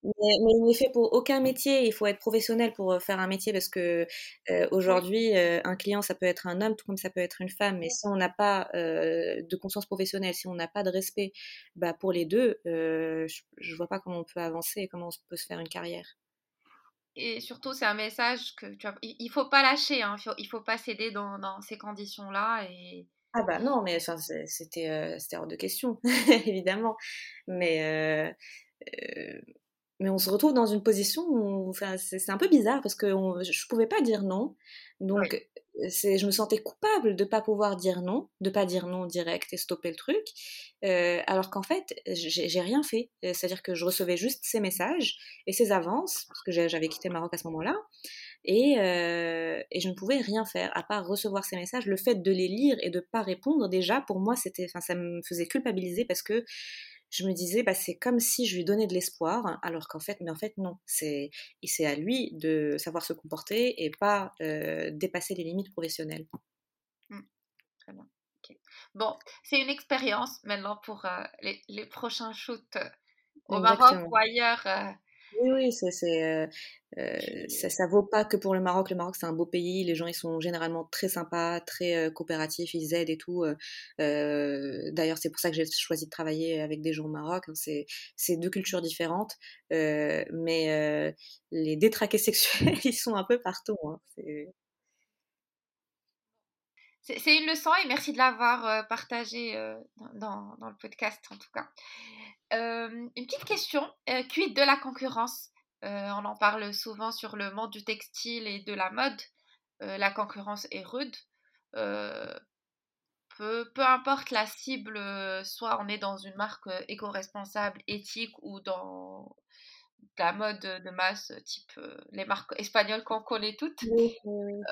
Mais, il n'est fait pour aucun métier. Il faut être professionnel pour euh, faire un métier parce que euh, aujourd'hui, euh, un client, ça peut être un homme, tout comme ça peut être une femme. Mais si on n'a pas de conscience professionnelle, si on n'a pas de respect bah, pour les deux, je ne vois pas comment on peut avancer et comment on peut se faire une carrière. Et surtout, c'est un message que tu il ne faut pas lâcher, hein. il ne faut, pas céder dans, dans ces conditions-là. Et... Ah bah non, mais c'était hors de question, évidemment. Mais mais on se retrouve dans une position où enfin, c'est un peu bizarre parce que je je pouvais pas dire non. Donc, je me sentais coupable de pas pouvoir dire non, de pas dire non direct et stopper le truc, euh, alors qu'en fait, j'ai rien fait. Euh, c'est-à-dire que je recevais juste ces messages et ces avances, parce que j'avais quitté le Maroc à ce moment-là, et, euh, et, je ne pouvais rien faire à part recevoir ces messages. Le fait de les lire et de pas répondre, déjà, pour moi, c'était, ça me faisait culpabiliser parce que je me disais, bah, c'est comme si je lui donnais de l'espoir, alors qu'en fait, mais en fait, non. C'est, c'est à lui de savoir se comporter et pas euh, dépasser les limites professionnelles. Mmh. Très bien. Bon, c'est une expérience maintenant pour euh, les, les, prochains shoots euh, au Maroc ou ailleurs. Oui, oui, c'est, euh, euh, ça, ça vaut pas que pour le Maroc. Le Maroc, c'est un beau pays. Les gens, ils sont généralement très sympas, très euh, coopératifs, ils aident et tout. D'ailleurs, c'est pour ça que j'ai choisi de travailler avec des gens au Maroc. Hein. C'est, c'est deux cultures différentes, mais les détraqués sexuels, ils sont un peu partout. Hein. C'est... une leçon et merci de l'avoir partagé dans, dans, le podcast en tout cas une petite question, quid de la concurrence? On en parle souvent sur le monde du textile et de la mode. la concurrence est rude. Peu, importe la cible, soit on est dans une marque éco-responsable, éthique ou dans la mode de masse, type les marques espagnoles qu'on connaît toutes. Oui,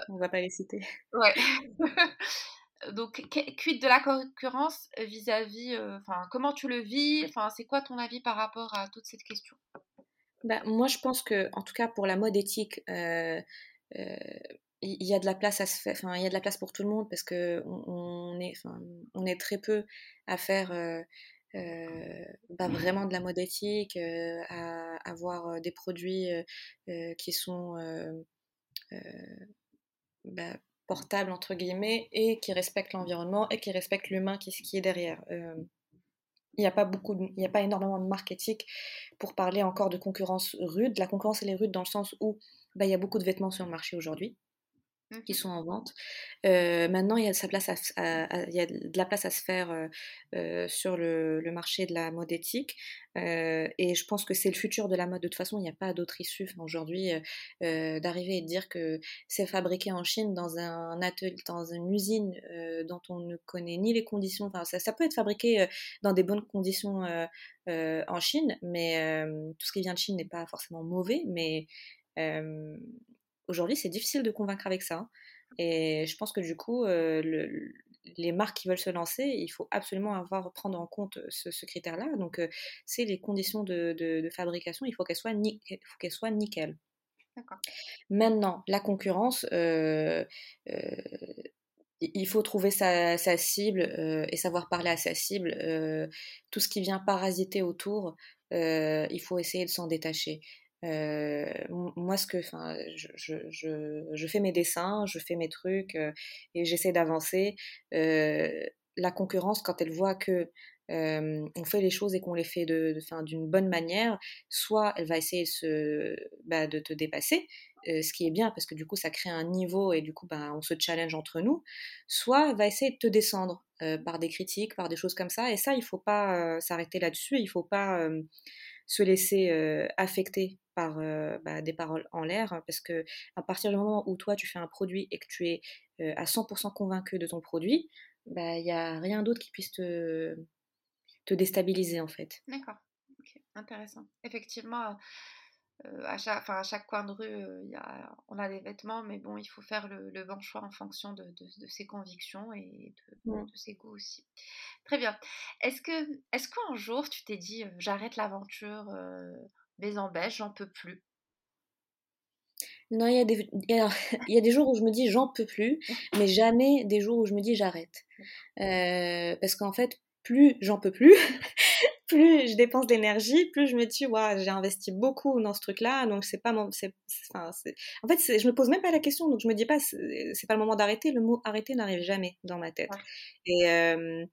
on va pas les citer. Ouais. donc, quid de la concurrence vis-à-vis, enfin, comment tu le vis? Enfin, c'est quoi ton avis par rapport à toute cette question? Bah, Moi, je pense que, en tout cas, pour la mode éthique, il y a de la place à se faire, enfin, il y a de la place pour tout le monde parce que on, est, on est très peu à faire. bah, vraiment de la mode éthique, à avoir des produits qui sont bah, portable entre guillemets et qui respecte l'environnement et qui respecte l'humain qui, qui est derrière. Il n'y a pas a pas énormément de éthiques pour parler encore de concurrence rude. La concurrence elle est rude dans le sens où bah, il y a beaucoup de vêtements sur le marché aujourd'hui qui mmh sont en vente. Maintenant, il y, a de la place à se faire sur le, marché de la mode éthique. et je pense que c'est le futur de la mode. De toute façon, il n'y a pas d'autre issue aujourd'hui d'arriver et de dire que c'est fabriqué en Chine dans un atelier, dans une usine dont on ne connaît ni les conditions. Ça, ça peut être fabriqué dans des bonnes conditions en Chine, mais tout ce qui vient de Chine n'est pas forcément mauvais. Mais Aujourd'hui, c'est difficile de convaincre avec ça. Et je pense que du coup, euh, les marques qui veulent se lancer, il faut absolument avoir prendre en compte ce, critère-là. Donc, euh, c'est les conditions de, fabrication. Il faut qu'elles soient, soient nickel. Maintenant, la concurrence, euh, il faut trouver sa, cible et savoir parler à sa cible. tout ce qui vient parasiter autour, il faut essayer de s'en détacher. Euh, moi, ce que, enfin, je, je, je, fais mes dessins, je fais mes trucs euh, et j'essaie d'avancer. Euh, la concurrence, quand elle voit que on fait les choses et qu'on les fait de, d'une bonne manière, soit elle va essayer de, bah, de te dépasser, ce qui est bien parce que du coup ça crée un niveau et du coup bah, on se challenge entre nous, soit elle va essayer de te descendre par des critiques, par des choses comme ça. Et ça, il faut pas s'arrêter là-dessus, il faut pas se laisser affecter par bah, des paroles en l'air, hein, parce que à partir du moment où toi tu fais un produit et que tu es à 100% convaincu de ton produit, bah, il n'y a rien d'autre qui puisse te, te déstabiliser en fait. D'accord. intéressant. Effectivement, à, chaque, à chaque coin de rue, y a, on a des vêtements, mais bon, il faut faire le, bon choix en fonction de, ses convictions et de, ses goûts aussi. Très bien. Est-ce que est-ce qu'un jour tu t'es dit j'arrête l'aventure maison beige, j'en peux plus non, il y, a des, y a des jours où je me dis j'en peux plus, mais jamais des jours où je me dis j'arrête. parce qu'en fait, plus j'en peux plus, plus je dépense d'énergie, plus je me dis, ouais, j'ai investi beaucoup dans ce truc-là, donc c'est pas mon, c'est, enfin, en fait, je me pose même pas la question, donc je me dis pas, c'est, pas le moment d'arrêter. Le mot arrêter n'arrive jamais dans ma tête. Et euh,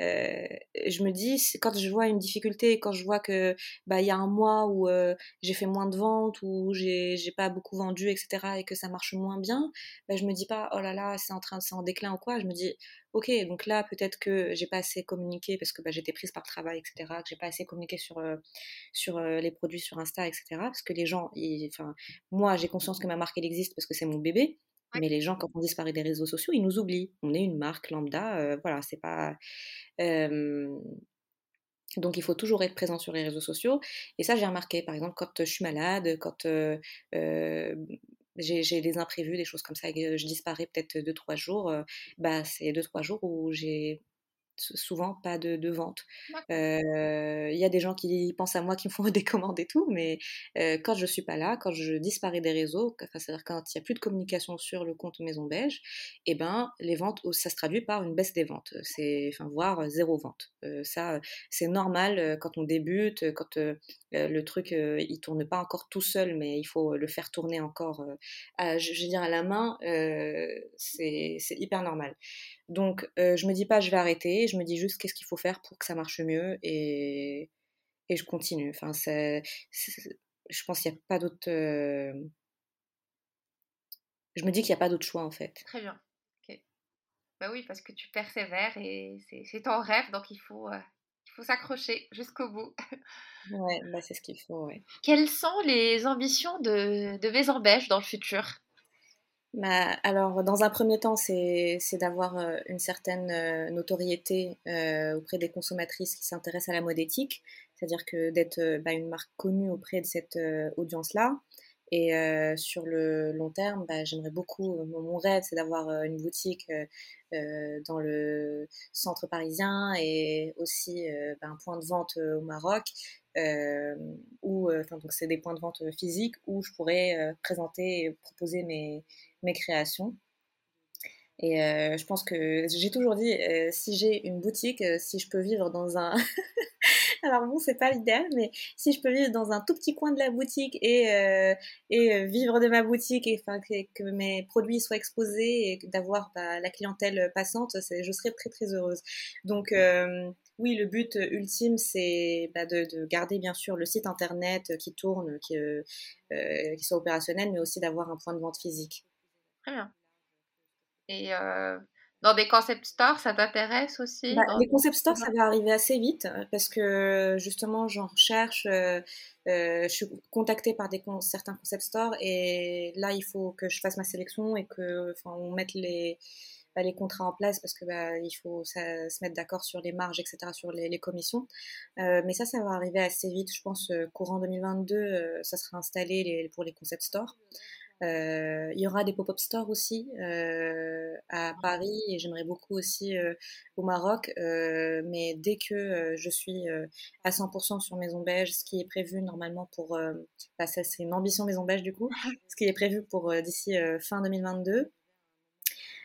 euh, je me dis, quand je vois une difficulté, quand je vois que bah il y a un mois où euh, j'ai fait moins de ventes, ou j'ai pas beaucoup vendu, etc., et que ça marche moins bien, bah, je me dis pas, oh là là, c'est en train, c'est en déclin ou quoi. Je me dis, ok, donc là peut-être que j'ai pas assez communiqué parce que bah, j'étais prise par travail, etc., que j'ai pas assez communiqué sur euh, sur les produits sur Insta, etc., parce que les gens, enfin, moi j'ai conscience que ma marque elle existe parce que c'est mon bébé. Mais les gens, quand on disparaît des réseaux sociaux, ils nous oublient. On est une marque lambda, voilà, c'est pas. donc il faut toujours être présent sur les réseaux sociaux. Et ça, j'ai remarqué, par exemple, quand je suis malade, quand j'ai des imprévus, des choses comme ça, et que je disparais peut-être 2-3 jours, bah, c'est 2-3 jours où j'ai souvent pas de, de vente. Il y a des gens qui pensent à moi, qui me font des commandes et tout, mais quand je suis pas là, quand je disparais des réseaux, c'est-à-dire quand il n'y a plus de communication sur le compte Maison Beige, et eh ben les ventes, ça se traduit par une baisse des ventes, c'est enfin voire zéro vente. ça, c'est normal quand on débute, quand le truc il tourne pas encore tout seul, mais il faut le faire tourner encore, à, je, veux dire à la main, c'est hyper normal. Donc, euh, je me dis pas je vais arrêter, je me dis juste qu'est-ce qu'il faut faire pour que ça marche mieux et, et je continue. Enfin, c'est, je pense qu'il n'y a pas d'autre. Euh, je me dis qu'il n'y a pas d'autre choix en fait. Très bien. Ok. Bah oui, parce que tu persévères et c'est ton rêve, donc il faut, euh, il faut s'accrocher jusqu'au bout. ouais, bah c'est ce qu'il faut. Ouais. Quelles sont les ambitions de, de Beige dans le futur? Bah, alors, dans un premier temps, c'est d'avoir euh, une certaine euh, notoriété euh, auprès des consommatrices qui s'intéressent à la mode éthique, c'est-à-dire que d'être bah, une marque connue auprès de cette audience-là. Et sur le long terme, bah, j'aimerais beaucoup, mon, rêve, c'est d'avoir une boutique dans le centre parisien et aussi un point de vente au Maroc donc c'est des points de vente physiques où je pourrais présenter et proposer mes, mes créations. Et euh, je pense que j'ai toujours dit, euh, si j'ai une boutique, euh, si je peux vivre dans un... Alors bon, c'est pas l'idéal, mais si je peux vivre dans un tout petit coin de la boutique et, et vivre de ma boutique et que, mes produits soient exposés et d'avoir bah, la clientèle passante, je serais très très heureuse. Donc oui, le but ultime, c'est bah, de, de, garder bien sûr le site internet qui tourne, qui soit opérationnel, mais aussi d'avoir un point de vente physique. Très bien. Et euh, dans des concept stores, ça t'intéresse aussi bah, Les concept stores, ça va arriver assez vite euh, parce que justement, j'en recherche. Euh, je suis contactée par des certains concept stores et là, il faut que je fasse ma sélection et que, on mette les, bah, les contrats en place parce que bah, il faut se mettre d'accord sur les marges, etc., sur les, commissions. mais ça, ça va arriver assez vite. Je pense courant 2022, ça sera installé pour les concept stores. Euh, il y aura des pop-up stores aussi euh, à Paris et j'aimerais beaucoup aussi euh, au Maroc. mais dès que je suis à 100% sur Maison Belge, ce qui est prévu normalement pour, bah, ça c'est une ambition Maison Belge du coup, ce qui est prévu pour d'ici fin 2022.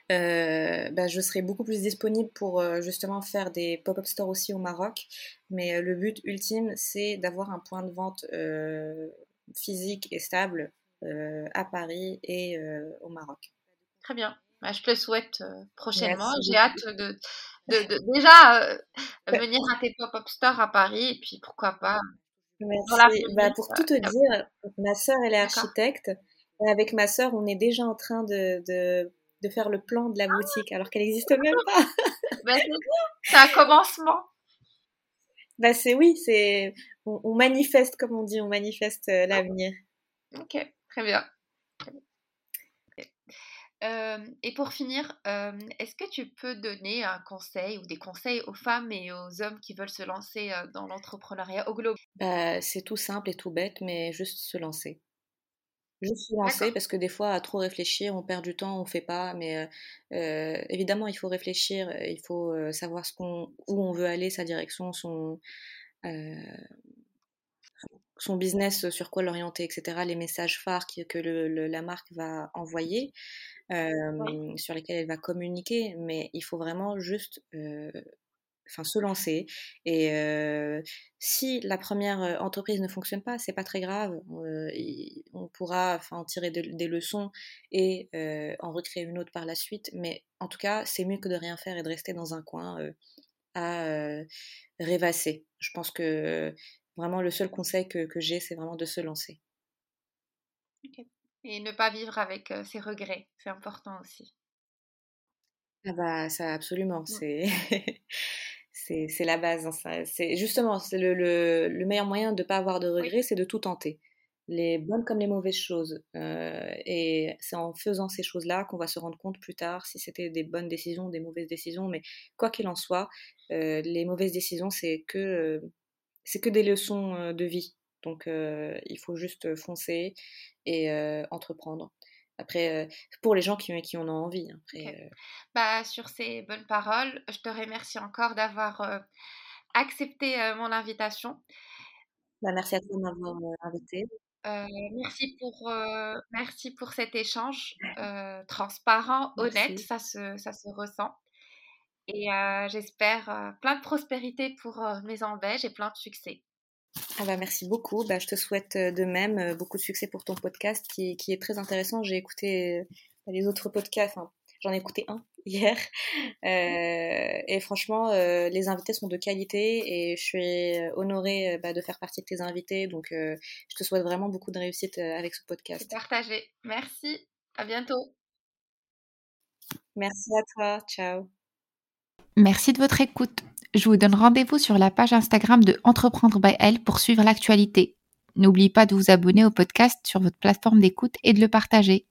bah, je serai beaucoup plus disponible pour justement faire des pop-up stores aussi au Maroc. Mais le but ultime, c'est d'avoir un point de vente physique et stable à Paris et euh, au Maroc. Très bien. Bah, je te le souhaite euh, prochainement. J'ai hâte de, de, déjà venir à tes pop-up stores à Paris et puis pourquoi pas. Merci. Bah, pour tout te dire, ma sœur, elle est architecte. Et avec ma sœur, on est déjà en train de, de, de faire le plan de la ah! boutique alors qu'elle n'existe même pas. bah, c'est un commencement. Bah c'est oui, c'est on, on, manifeste comme on dit, on manifeste l'avenir. Ok. Très bien. et pour finir, est-ce que tu peux donner un conseil ou des conseils aux femmes et aux hommes qui veulent se lancer dans l'entrepreneuriat au global? Bah, C'est tout simple et tout bête, mais juste se lancer. Juste se lancer parce que des fois, à trop réfléchir, on perd du temps, on fait pas. Mais évidemment, il faut réfléchir, il faut savoir ce qu'on, où on veut aller, sa direction, son, son business, sur quoi l'orienter, etc. Les messages phares que la marque va envoyer sur lesquels elle va communiquer, mais il faut vraiment juste enfin se lancer. Et si la première entreprise ne fonctionne pas, c'est pas très grave. on pourra en tirer des leçons et en recréer une autre par la suite. Mais en tout cas, c'est mieux que de rien faire et de rester dans un coin à rêvasser. Je pense que vraiment le seul conseil que, que j'ai, c'est vraiment de se lancer. Et ne pas vivre avec ses regrets, c'est important aussi. Ah bah ça absolument, mmh. c'est c'est la base. Hein, c'est justement c'est le, le, meilleur moyen de ne pas avoir de regrets, c'est de tout tenter, les bonnes comme les mauvaises choses. et c'est en faisant ces choses-là qu'on va se rendre compte plus tard si c'était des bonnes décisions, ou des mauvaises décisions. Mais quoi qu'il en soit, les mauvaises décisions c'est que c'est que des leçons de vie. Donc il faut juste foncer et entreprendre. Après, pour les gens qui, qui en ont envie. Hein, bah, sur ces bonnes paroles, je te remercie encore d'avoir accepté mon invitation. Bah, merci à toi de m'avoir invité. merci, pour, merci pour cet échange transparent, honnête, ça se, ça se ressent. Et j'espère plein de prospérité pour mes embêches et plein de succès. Ah bah merci beaucoup. Bah, je te souhaite de même beaucoup de succès pour ton podcast qui, qui est très intéressant. J'ai écouté les autres podcasts, j'en ai écouté un hier. Euh, et franchement, les invités sont de qualité et je suis honorée bah, de faire partie de tes invités. Donc je te souhaite vraiment beaucoup de réussite avec ce podcast. Partagé. Merci. À bientôt. Merci à toi. Ciao. Merci de votre écoute. Je vous donne rendez-vous sur la page Instagram de Entreprendre by Elle pour suivre l'actualité. N'oubliez pas de vous abonner au podcast sur votre plateforme d'écoute et de le partager.